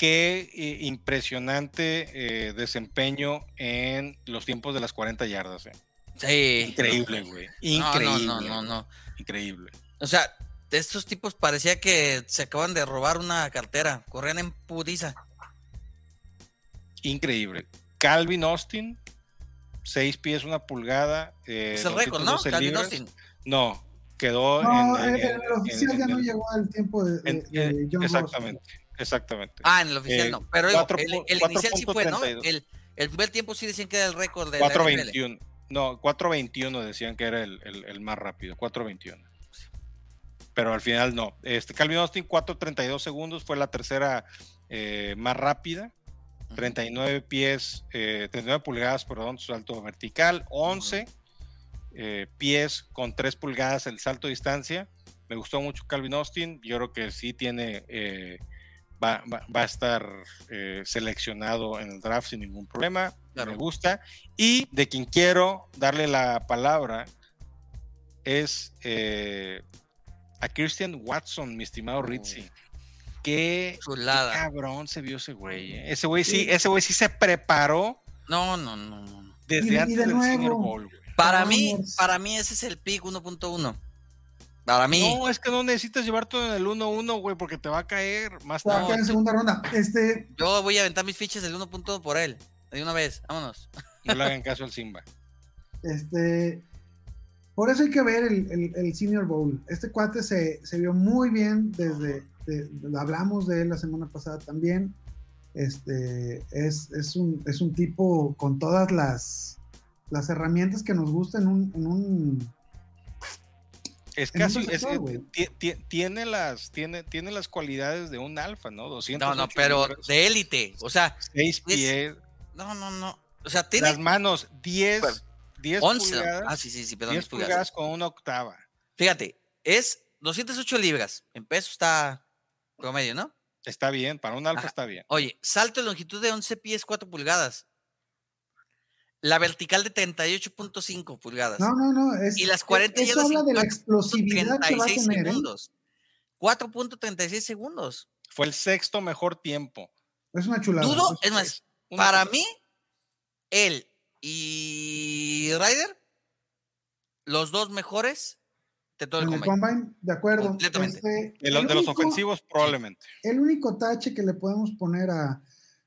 Qué eh, impresionante eh, desempeño en los tiempos de las 40 yardas. eh. Sí. Increíble, güey. No, Increíble. No, no, no, no. Increíble. O sea, estos tipos parecía que se acaban de robar una cartera. Corrían en putiza. Increíble. Calvin Austin, 6 pies, una pulgada. eh, es el récord, ¿no? 212 Calvin libras. Austin. No, quedó No, en, en, en el oficial en- ya en no llegó al tiempo de, de- en- de Ross. Exactamente. Ah, en el oficial Eh, no. Pero el, el cuatro inicial sí fue, ¿no? 32. El, el primer tiempo sí decían que era el récord de la NFL. 4.21. No, 4.21 decían que era el, el- el más rápido. 4.21. Pero al final no. Este Calvin Austin, 4.32 segundos, fue la tercera eh, más rápida. 39 pies, eh, 39 pulgadas, perdón, su salto vertical. 11 eh, pies con 3 pulgadas el salto de distancia. Me gustó mucho Calvin Austin. Yo creo que sí tiene. Va, va- va a estar eh, seleccionado en el draft sin ningún problema. Claro. Me gusta. Y de quien quiero darle la palabra es eh, a Christian Watson, mi estimado Ritzy. Qué cabrón se vio ese güey. eh. Ese güey sí, ese güey sí se preparó No, no, no, desde Y de- y antes de del Senior nuevo, Bowl, güey. Para mí, para mí ese es el pick 1.1. Para mí. No, es que no necesitas llevar todo en el 1-1, güey, porque te va a caer más Va a tarde. quedar en segunda ronda. Este, Yo voy a aventar mis fichas del 1 punto por él. De una vez, vámonos. No le hagan caso al Simba. Este, por eso hay que ver el, el- el Senior Bowl. Este cuate se, se vio muy bien desde, de- hablamos de él la semana pasada también. Este, es, es, un, es un tipo con todas las, las herramientas que nos gustan en un, en un Es casi, es- es- ti- tiene, las, tiene, tiene las cualidades de un alfa, ¿no? 200 No, no, pero de élite. O sea, 6 pies, no, no, no. O sea, tiene las manos 10, 10 11. pulgadas, Ah, sí, sí, sí, perdón. 10 10 pulgadas. pulgadas con una octava. Fíjate, es 208 libras. En peso está promedio, ¿no? Está bien, para un alfa Ajá. está bien. Oye, salto de longitud de 11 pies 4 pulgadas. La vertical de 38.5 pulgadas. No, no, no. Es, Y las 40 eso habla de la cuatro explosividad que va a 36 tener. ¿eh? segundos. 4.36 segundos. Fue el sexto mejor tiempo. Es una chulada. Dudo, Es- más, Una para mí, él y Ryder, los dos mejores de todo el en el combine. combine, de acuerdo. Completamente. Este, De, los- el de los único- ofensivos, probablemente. El único tache que le podemos poner a,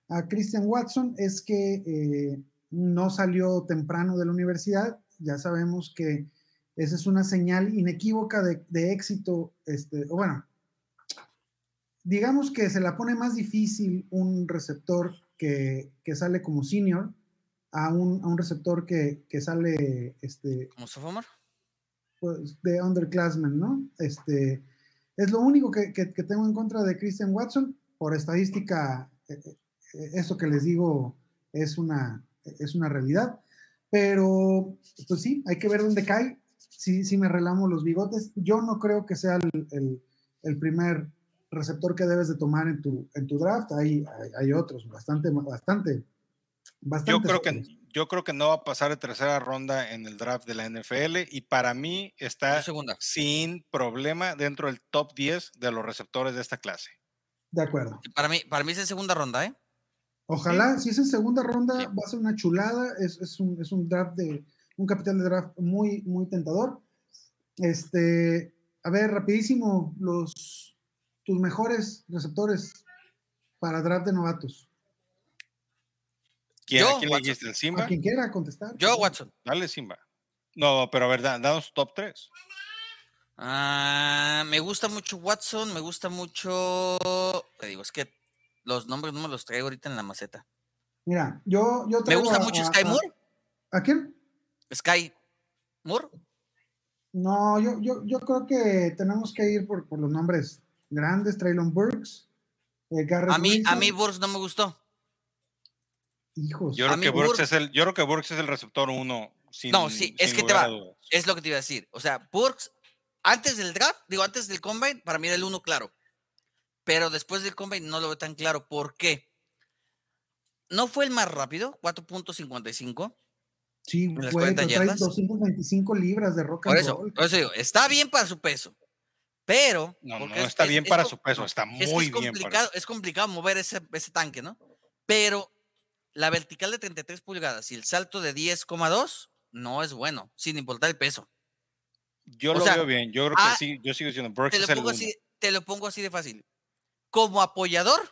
a Christian Watson es que eh, no salió temprano de la universidad. Ya sabemos que esa es una señal inequívoca de, de éxito. Este, o bueno, digamos que se la pone más difícil un receptor que, que sale como senior a un, a un receptor que, que sale este, ¿Como sophomore? pues, de underclassmen, ¿no? Este, es lo único que, que- que tengo en contra de Christian Watson. Por estadística, eh, eh, eso que les digo es una, es una realidad. Pero, pues sí, hay que ver dónde cae. Sí, sí me relamo los bigotes. Yo no creo que sea el, el- el primer receptor que debes de tomar en tu, en tu draft. Hay, hay, hay otros, bastante, bastante, bastante. Yo creo que yo creo que no va a pasar de tercera ronda en el draft de la NFL y para mí está sin problema dentro del top 10 de los receptores de esta clase. De acuerdo. Para mí, para mí es en segunda ronda, ¿eh? Ojalá, si es en segunda ronda, Sí. va a ser una chulada. Es, es un, es un draft de un capital de draft muy, muy tentador. Este, a ver, rapidísimo, los tus mejores receptores para draft de novatos. ¿Quién, Yo, ¿a quién le dijiste? ¿El A Simba? quien quiera contestar. Yo, Watson. Dale, Simba. No, pero a ver, da- danos top 3. Ah, me gusta mucho Watson, me gusta mucho. Te digo, es que los nombres no me los traigo ahorita en la maceta. Mira, yo, yo Me traigo gusta a- mucho a- Sky a- Moore. ¿A quién? Sky Moore. No, yo, yo, yo creo que tenemos que ir por, por los nombres grandes. Traylon Burks, eh, Garrett A mí, a mí Burks no me gustó. Hijos. Yo creo, que Burks Burks- es el, yo creo que Burks es el receptor 1. No, sí, es que te va. Es lo que te iba a decir. O sea, Burks, antes del draft, digo, antes del combine, para mí era el uno claro. Pero después del combine no lo veo tan claro. ¿Por qué? No fue el más rápido, 4.55. Sí, en las güey, 40 pero trae yardas. 225 libras de rock Por eso, roll. por eso digo, está bien para su peso. Pero. No, no, es- está es- bien es para su peso, está es que muy es bien para es complicado mover ese, ese tanque, ¿no? Pero la vertical de 33 pulgadas y el salto de 10,2 no es bueno, sin importar el peso. Yo o lo sea, veo bien. Yo creo ah, que sí, yo sigo diciendo Burks Te lo, es el así, te lo pongo así de fácil. Como apoyador,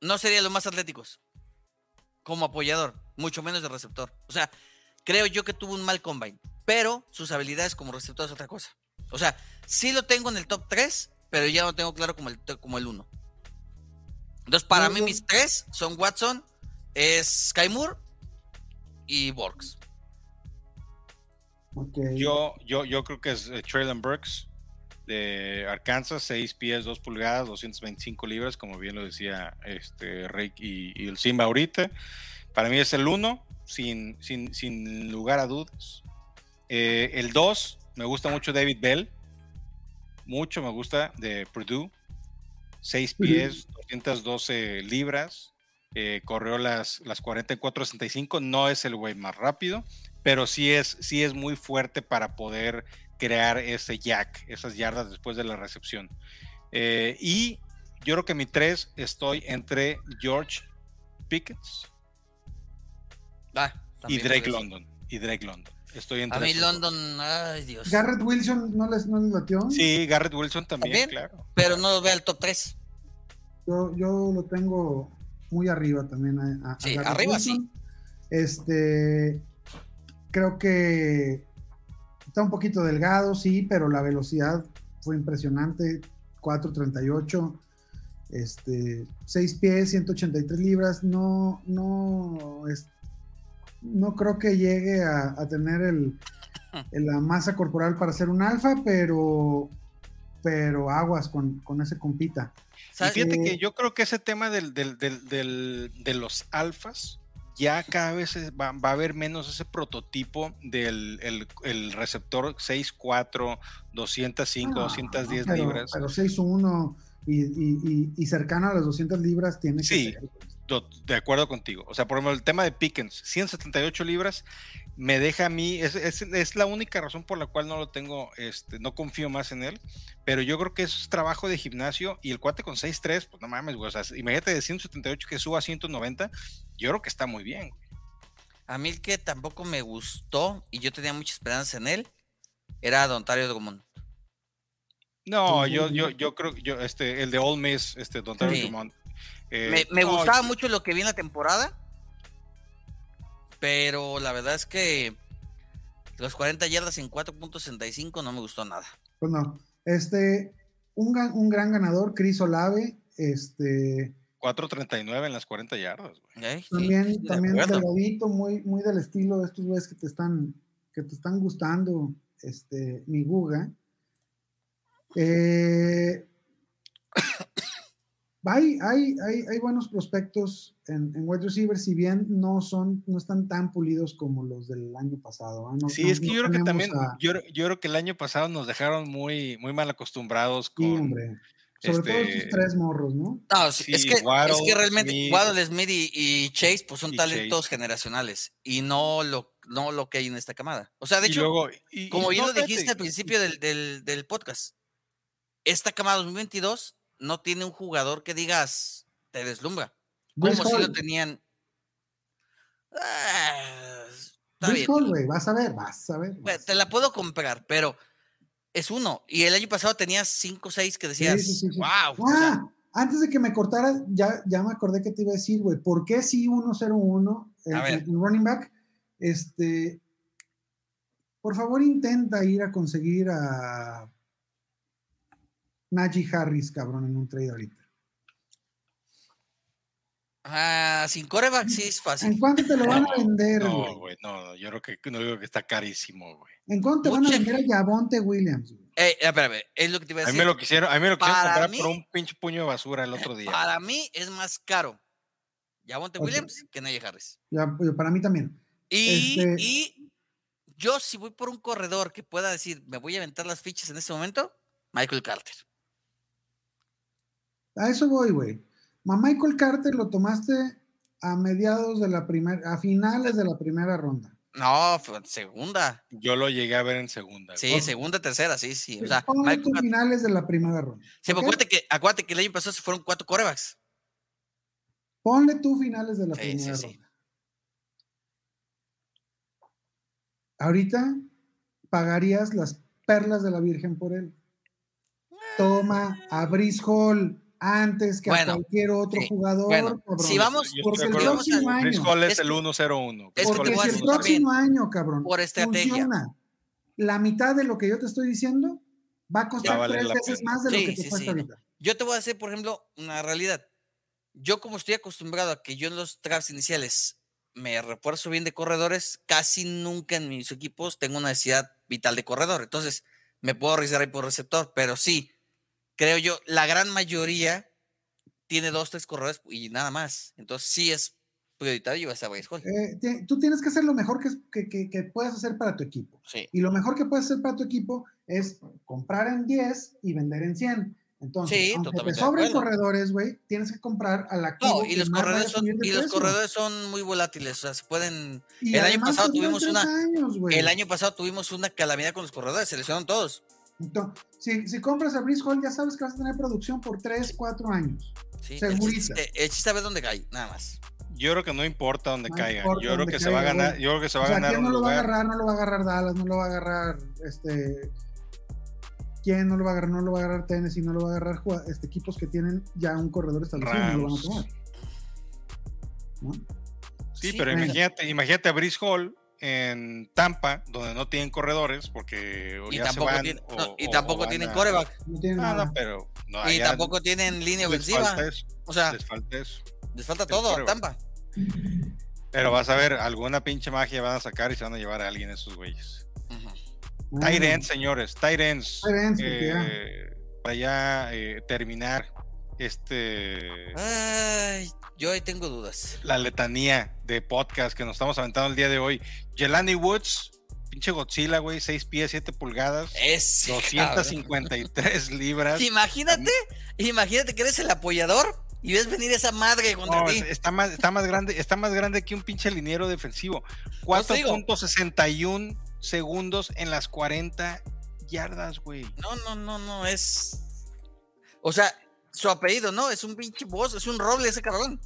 no sería los más atléticos. Como apoyador, mucho menos de receptor. O sea, creo yo que tuvo un mal combine, pero sus habilidades como receptor es otra cosa. O sea, sí lo tengo en el top 3, pero ya lo tengo claro como el, como el 1. Entonces, para mí, mis tres son Watson, es Sky Moore y Borgs. Ok. Yo, yo, yo creo que es eh, Traylon Burks de Arkansas, 6 pies, 2 pulgadas, 225 libras, como bien lo decía este Rick y, y el Simba ahorita. Para mí es el 1, sin, sin, sin lugar a dudas. Eh, el 2, me gusta mucho David Bell. Mucho me gusta de Purdue. 6 Ujú. pies, 212 libras. eh, corrió las, las 44-65. No es el güey más rápido, pero sí es, sí es muy fuerte para poder crear ese jack, esas yardas después de la recepción. Eh, y yo creo que mi 3 estoy entre George Pickens Ah, y Drake. London. Y Drake London. Estoy entre A mí. London, ay Dios. Garrett Wilson no les, no les latió. Sí, Garrett Wilson también, También. claro. Pero no lo ve al top 3. Yo, yo lo tengo muy arriba también. A, a- a Sí, Garrett arriba Wilson. Este, creo que está un poquito delgado, sí, pero la velocidad fue impresionante. 4.38, este, 6 pies, 183 libras. No, no, es, no creo que llegue a, a tener el, el- la masa corporal para ser un alfa, pero, pero aguas con, con ese compita. Fíjate Eh, que yo creo que ese tema del, del- del- del- de los alfas, ya cada vez va, va a haber menos ese prototipo del el, el receptor 6'4, 205, Ah, 210 pero, libras. Pero 6'1 y, y- y- y cercano a las 200 libras tiene que Sí. ser. De acuerdo contigo. O sea, por ejemplo, el tema de Pickens, 178 libras, me deja a mí, es, es- es la única razón por la cual no lo tengo, este, no confío más en él, pero yo creo que eso es trabajo de gimnasio y el cuate con 6'3, pues no mames, güey, o sea, imagínate de 178 que suba a 190, yo creo que está muy bien. güey. A mí el que tampoco me gustó y yo tenía mucha esperanza en él era Don Tario Drummond. No, yo, yo, yo creo, yo, este, el de All Miss, este, Don Terry Sí. Dumont, eh, Me, me no, gustaba mucho lo que vi en la temporada, pero la verdad es que los 40 yardas en 4.65 no me gustó nada. Pues no. Este, un, gran ganador, Chris Olave, este, 4.39 en las 40 yardas, güey. ¿eh? Sí, también, también delgadito, muy, muy del estilo de estos güeyes que te están, que te están gustando, este, mi Guga. Eh, hay, hay, hay, hay buenos prospectos en, en wide receiver, si bien no son, no están tan pulidos como los del año pasado. ¿ah? No- Sí, no- es que no yo creo que también, a- yo, yo creo que el año pasado nos dejaron muy, muy mal acostumbrados sí, con, hombre. Sobre todo este, estos tres morros, ¿no? No, sí, es, Sí, que, es Waddle, que realmente Smith. Waddle, Smith y, y Chase pues son talentos Chase. generacionales y no lo, no lo que hay en esta camada. O sea, de y hecho, luego, y- como y bien no, lo dijiste al principio del, del- del podcast, esta camada 2022 no tiene un jugador que digas te deslumbra. Como si lo tenían. Ah, está bien, Hall, vas a ver, vas a ver. vas te la puedo comprar, pero es uno. Y el año pasado tenías 5 o 6 que decías, sí, sí, sí. wow. Ah, antes de que me cortaras, ya, ya me acordé que te iba a decir, güey, ¿por qué sí 1-0-1 el, el running back? Este, por favor, intenta ir a conseguir a Najee Harris, cabrón, en un trade ahorita. Ah, sin coreback sí es ¿En fácil. cuánto te lo van a vender, No, güey? no, no, yo creo que, no digo que está carísimo, güey. ¿En cuánto te van a vender a Javonte Williams? Eh, espérame, es lo que te iba a A mí decir. me lo quisieron, a mí me lo quisieron Para comprar mí- por un pinche puño de basura el otro día. Para mí es más caro Javonte Ok. Williams que Najee Harris. Ya, pues, para mí también. Y, Este- y yo, si voy por un corredor que pueda decir, me voy a aventar las fichas en este momento, Michael Carter. A eso voy, güey. A Michael Carter lo tomaste a mediados de la primera, a finales de la primera ronda. No, segunda. Yo lo llegué a ver en segunda. Sí, segunda, tercera, sí, sí. O sea, Michael finales de la primera ronda. Sí, pero ¿ok? acuérdate que, acuérdate que el año pasado se fueron cuatro corebacks. Ponle tú finales de la Sí, primera sí, sí. ronda. Ahorita pagarías las perlas de la Virgen por él. Toma a Brice Hall antes que Bueno, a cualquier otro sí, jugador. bueno, cabrón. si vamos- porque el próximo Chris año, Hall es, el que- 1-0-1. es Chris que Hall porque te voy a si el decir 1-0-1. próximo año, cabrón, Por estrategia. funciona la mitad de lo que yo te estoy diciendo, va a costar a valer tres la veces pena. más de lo Sí, que te sí, cuesta sí. ahorita. Yo te voy a hacer, por ejemplo, una realidad. Yo como estoy acostumbrado a que yo en los drafts iniciales me refuerzo bien de corredores, casi nunca en mis equipos tengo una necesidad vital de corredor. Entonces, me puedo arriesgar ahí por receptor, pero sí, creo yo, la gran mayoría tiene dos, tres corredores y nada más. Entonces, sí es prioritario llevarse a Bryce Hall. Eh, tú tienes que hacer lo mejor que, que, que- que puedas hacer para tu equipo. Sí. Y lo mejor que puedes hacer para tu equipo es comprar en 10 y vender en 100. Entonces, Sí, aunque te sobren corredores, güey, tienes que comprar al activo. No, y los a corredores son, y los corredores son muy volátiles, o sea, se pueden Y el año pasado tuvimos una- años. El año pasado tuvimos una calamidad con los corredores, se lesionaron todos. Entonces, si, si compras a Brice Hall, ya sabes que vas a tener producción por 3, 4 años. Sí, el Segurita. chiste, el chiste es saber dónde cae, nada más. Yo creo que no importa dónde No caiga. importa Yo creo que se va a ganar. Yo creo que se va O a ganar ¿quién no un lo va a agarrar? No lo va a agarrar Dallas, no lo va a agarrar este. ¿Quién no lo va a agarrar? No lo va a agarrar Tennessee, no lo va a agarrar este, equipos que tienen ya un corredor establecido, no lo van a tomar. ¿no? Sí, Sí, pero imagínate, imagínate a Brice Hall en Tampa, donde no tienen corredores, porque o Y ya se tampoco, van, tiene- o- no, y tampoco o tienen a- coreback. No tienen nada. no, pero no, Y tampoco tienen línea ofensiva. O sea, Les falta eso. les falta todo a. Tampa. Pero vas a ver, alguna pinche magia van a sacar y se van a llevar a alguien esos güeyes. Ah, Tight ends, señores, ya. eh, para ya eh, terminar este Ay, yo ahí tengo dudas. la letanía de podcast que nos estamos aventando el día de hoy. Jelani Woods, pinche Godzilla, güey, 6 pies, 7 pulgadas, Es 253 libras. Imagínate, imagínate que eres el apoyador y ves venir esa madre contra No, ti. es- está más, está más grande, está más grande que un pinche liniero defensivo. Pues te digo. 4.61 segundos en las 40 yardas, güey. No, no, no, no, es. O sea, su apellido, ¿no? Es un pinche boss, es un roble ese cabrón.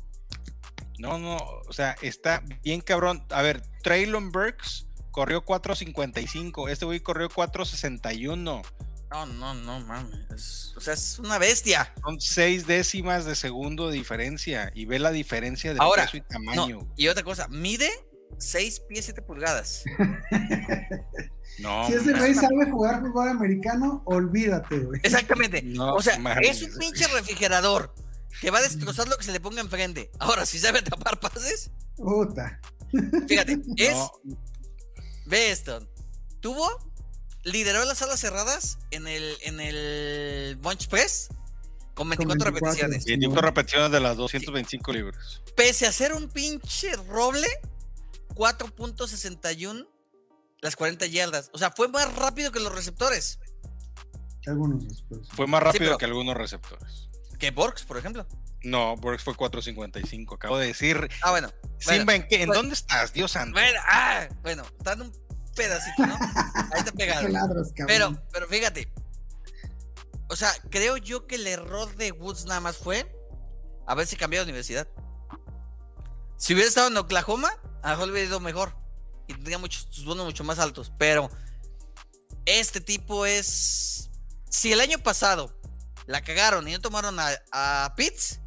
No, no, o sea, está bien cabrón. A ver, Traylon Burks corrió 4.55, este güey corrió 4.61. No, no, no, mames. es- o sea, es una bestia. Son seis décimas de segundo de diferencia y ve la diferencia de peso y tamaño. y otra cosa, mide 6 pies 7 pulgadas. No, Si ese güey sabe jugar fútbol americano, olvídate, güey. Exactamente. No o sea, mames, es un pinche refrigerador que va a destrozar lo que se le ponga enfrente. Ahora, si sabe tapar pases, Puta. fíjate, es. No, Ve esto. Tuvo, lideró las alas cerradas en el, en el Bunch Press con 24, 24. repeticiones. y cinco repeticiones de las 225 libras. Pese a ser un pinche roble, 4.61 las 40 yardas. O sea, fue más rápido que los receptores. Algunos después. Fue más rápido que algunos receptores. Que Borgs, por ejemplo. No, Burks fue 4.55. Acabo de decir. Ah, bueno. Simba, ¿en, qué? ¿En bueno. dónde estás? Dios santo. Bueno, ah, bueno, está en un pedacito, ¿no? Ahí está pegado. Pero, pero fíjate. O sea, creo yo que el error de Woods nada más fue haberse cambiado de universidad. Si hubiera estado en Oklahoma, a lo mejor hubiera ido mejor. Y tendría muchos, sus bonos mucho más altos. Pero este tipo es. Si el año pasado la cagaron y no tomaron a, a Pitts,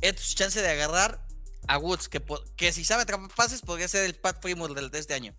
es su chance de agarrar a Woods, que, que si sabe atrapar pases, podría ser el Pat Primos del de este año.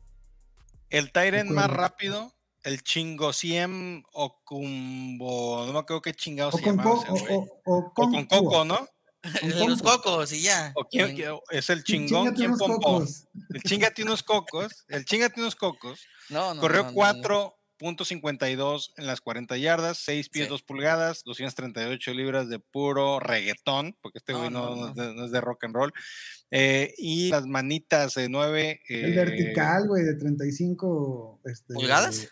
El Tyrant más rápido, el Chingosiem Okumbo. No me acuerdo qué chingado o se con, co- o, o- o O con Coco, ¿no? El de los cocos y ya. O quién- es el chingón, ¿quién unos pompó? cocos. El chingate unos cocos. El chingate unos cocos. No, no, Corrió no, no, no. 4.52 en las 40 yardas, 6 pies Sí. 2 pulgadas, 238 libras de puro reggaetón, porque este No, güey no, no, no no. es de, no es de rock and roll. Eh, y las manitas de 9. El vertical, güey, de 35 este, ¿Pulgadas?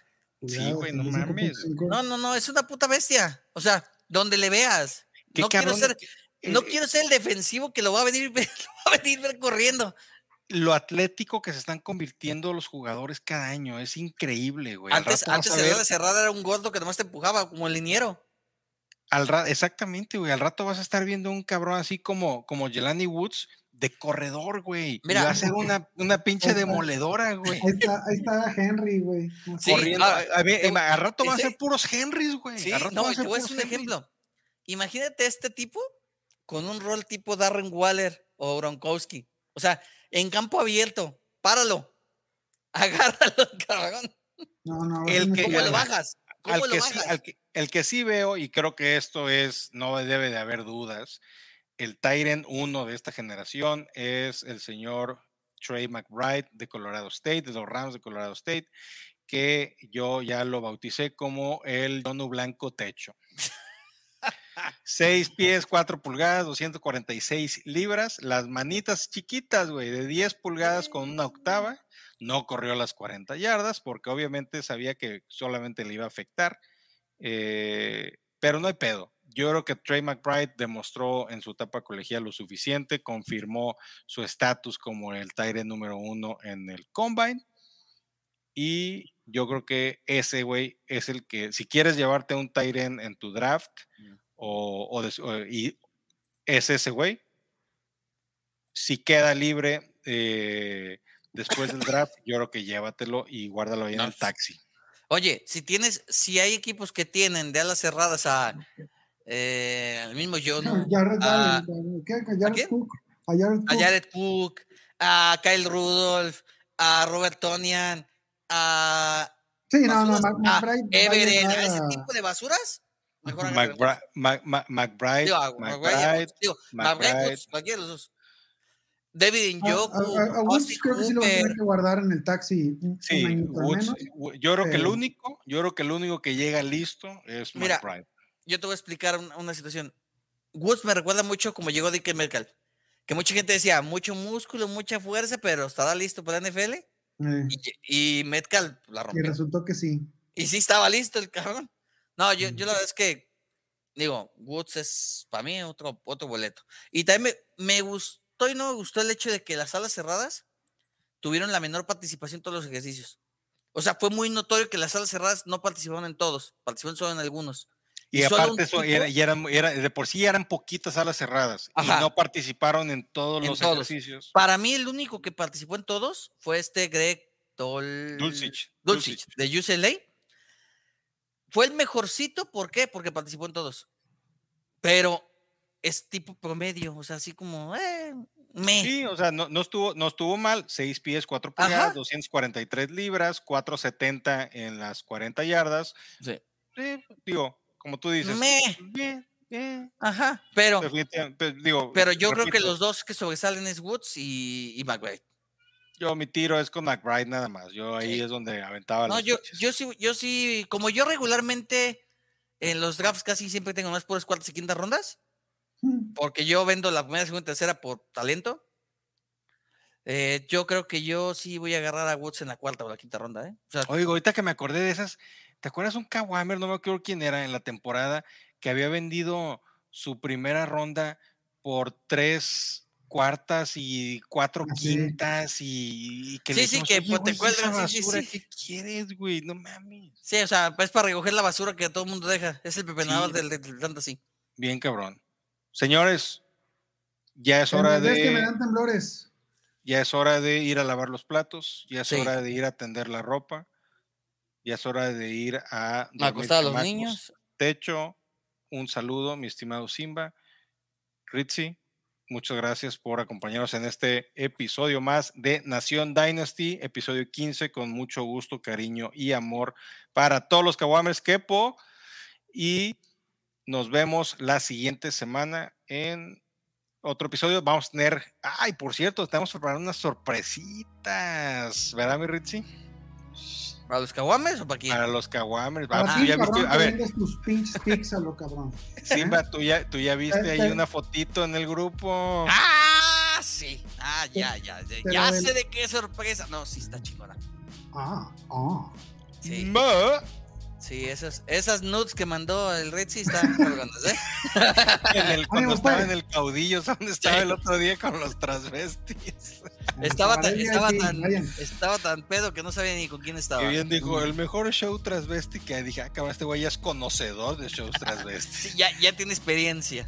Sí, güey, no mames. 35.5. No, no, no, es una puta bestia. O sea, donde le veas. Qué No quiero, ser, no eh, quiero ser el defensivo que lo va a venir, lo va a venir ver corriendo. lo atlético que se están convirtiendo los jugadores cada año. Es increíble, güey. Antes, antes a el ver- era un gordo que nomás te empujaba como el liniero. al ra- exactamente, güey. Al rato vas a estar viendo un cabrón así como, como Jelani Woods de corredor, güey. Mira. y va a ser una, una pinche Otra. demoledora, güey. Ahí está, ahí está Henry, güey. Sí. Corriendo. a, a ver, te- al rato van a ser puros Henrys, güey. Sí, no, te voy a un ejemplo. Imagínate este tipo con un rol tipo Darren Waller o Gronkowski. O sea, en campo abierto, páralo. Agárralo, cabrón. No, no, El que- ¿Cómo lo bajas? ¿Cómo Al lo que, sí, bajas? al que- el que sí veo, y creo que esto es, no debe de haber dudas, el Tyrant 1 de esta generación es el señor Trey McBride de Colorado State, de los Rams de Colorado State, que yo ya lo bauticé como el Donu Blanco Techo. 6 pies, 4 pulgadas, 246 libras, las manitas chiquitas, güey, de 10 pulgadas con una octava. No corrió las 40 yardas porque obviamente sabía que solamente le iba a afectar. eh, pero no hay pedo. Yo creo que Trey McBride demostró en su etapa colegial lo suficiente, confirmó su estatus como el Tyrant número uno en el Combine. Y yo creo que ese güey es el que, si quieres llevarte un Tyrant en tu draft, o, o des- o- y es ese güey, si queda libre eh, después del draft, yo creo que llévatelo y guárdalo ahí en el taxi. Oye, si tienes, si hay equipos que tienen de alas cerradas a eh, al mismo yo, No, Jared a, Allen, ¿qué? Jared? Cook, a Jared a Cook. Jared Cook, a Kyle Rudolph, a Robert Tonian, a Sí, no, no, basuras, Mac- a McBride va a Everett, a ese tipo de basuras, mejor McBride, digo, McBride, McBride, digo, McBride, pues, cualquiera de los dos. David A, Njoku, a- Woods creo que sí lo va a tener que guardar en el taxi Sí, Woods, yo creo que el pero- único, yo creo que el único que llega listo es Mira, McBride. yo te voy a explicar una, una situación. Woods me recuerda mucho como llegó Dick Metcalf, que mucha gente decía, mucho músculo, mucha fuerza, pero estará listo para la NFL. Eh, Y, y Metcalf la y rompió. resultó que sí. Y sí estaba listo el cabrón. No, yo, yo la verdad es que, digo, Woods es para mí otro, otro boleto. Y también me, me gustó y no me gustó el hecho de que las salas cerradas tuvieron la menor participación en todos los ejercicios. O sea, fue muy notorio que las salas cerradas no participaron en todos, participaron solo en algunos. Y, aparte eso, era, y eran, era- de por sí eran poquitas salas cerradas Ajá. y no participaron en todos En los todos. ejercicios. Para mí, el único que participó en todos fue este Greg Dol... Dulcich, Dulcich, de UCLA. Fue el mejorcito, ¿por qué? Porque participó en todos. Pero es tipo promedio, o sea, así como, eh, me. Sí, o sea, no, no estuvo, no estuvo mal. 6 pies, 4 Ajá. pulgadas, 243 libras, 470 en las 40 yardas. Sí. Sí, digo, como tú dices. Me. Bien, bien. Ajá, pero, definitivamente, pues, digo, pero yo creo que repito, los dos que sobresalen es Woods y, y McBride. Yo mi tiro es con McBride nada más. Yo ahí Sí. es donde aventaba No, las yo, yo sí, yo sí, como yo regularmente en los drafts casi siempre tengo más puras cuartas y quintas rondas, Mm, porque yo vendo la primera, segunda y tercera por talento. eh, yo creo que yo sí voy a agarrar a Woods en la cuarta o la quinta ronda, ¿eh? O sea, Oigo, ahorita que me acordé de esas, ¿te acuerdas un Kawamer? No me acuerdo quién era en la temporada que había vendido su primera ronda por tres cuartas y cuatro Ah, sí. quintas y, y que le Sí, sí, dijimos, que, "Oye, pues, te cuelgan, sí, sí, basura, sí. ¿Qué quieres, güey? No mames. Sí, o sea, es para recoger la basura que todo el mundo deja. Es el pepenador Sí. del, del fantasy. Bien cabrón. Señores, ya es hora vez que me de dan temblores. ya es hora de ir a lavar los platos, ya es Sí. hora de ir a tender la ropa, ya es hora de ir a Acostar a los chamacos. niños. Techo, un saludo, mi estimado Simba. Ritzy, muchas gracias por acompañarnos en este episodio más de Nación Dynasty, episodio 15, con mucho gusto, cariño y amor para todos los Kawamers Kepo. Y nos vemos la siguiente semana en otro episodio. Vamos a tener, ay, por cierto, estamos preparando unas sorpresitas, ¿verdad, mi Ritzy? ¿Para los caguames o para quién? Para los Kawamers. Para Ah, ti, tú ya viste- cabrón, a que ver, tus pinches a lo cabrón. Simba, tú ya, tú ya viste ahí una fotito en el grupo. ¡Ah! Sí. Ah, ya, ya. Ya, Pero ya del- sé de qué sorpresa. No, sí, está chingona. Ah, ah. Sí, Ma, sí esas, esas nudes que mandó el Red sí están cabronas, ¿eh? en el- cuando Amigo, estaba pues. en el caudillo, ¿dónde estaba el otro día con los transvestis? Estaba tan, estaba, sí, tan, vayan. estaba tan pedo que no sabía ni con quién estaba. Que bien dijo, el mejor show transvesti que dije, ah, cabrón, este güey ya es conocedor de shows transvestis. Sí, ya, ya tiene experiencia.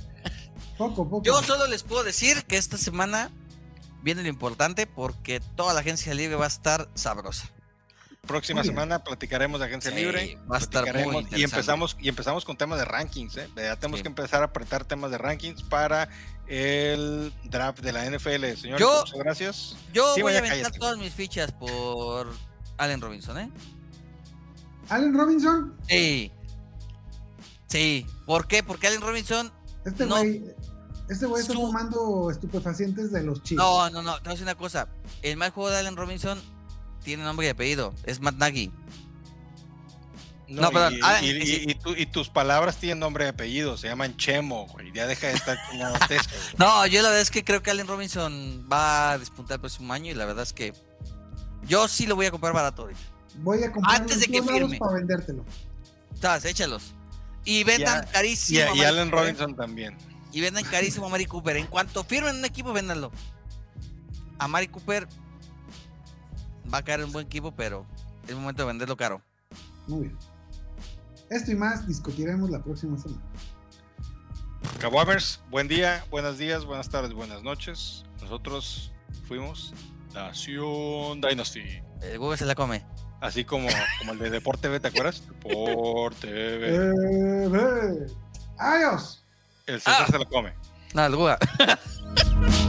Poco, poco. Yo solo les puedo decir que esta semana viene lo importante porque toda la agencia libre va a estar sabrosa. Próxima semana platicaremos de agencia Sí, libre. va a estar muy platicaremos y empezamos y empezamos con temas de rankings, ¿eh? Ya tenemos Sí. que empezar a apretar temas de rankings para el draft de la NFL. Señores, Yo- muchas gracias. Yo Sí, voy a aventar todas mis fichas por Allen Robinson, ¿eh? Allen Robinson, Sí. Sí. ¿Por qué? Porque Allen Robinson. este No. güey, este güey está Su- tomando estupefacientes de los chicos. No, no, no. Te voy a decir una cosa. El mal juego de Allen Robinson tiene nombre y apellido. Es Matt Nagy. No, No, perdón, y, ah, y- y sí. y- y tu- y tus palabras tienen nombre y apellido, se llaman Chemo, güey. Ya deja de estar güey. No, yo la verdad es que creo que Allen Robinson va a despuntar el próximo año y la verdad es que yo sí lo voy a comprar barato ahorita. Voy a comprarlo Antes de que firme. para vendértelo. ¿Sabes? Échalos. Y vendan Y, carísimo. a- a y Allen Cooper, Robinson también. Y vendan carísimo a Mari Cooper. En cuanto firmen un equipo, véndanlo. A Mari Cooper va a caer en un buen equipo, pero es momento de venderlo caro. Muy bien. Esto y más discutiremos la próxima semana. Kawamers, buen día, buenos días, buenas tardes, buenas noches. Nosotros fuimos Nación Dynasty. El Google se la come. Así como, como el de Deporte TV, ¿te acuerdas? Deporte TV. Ve. Adiós. El César Ah. se lo come. No, el Google.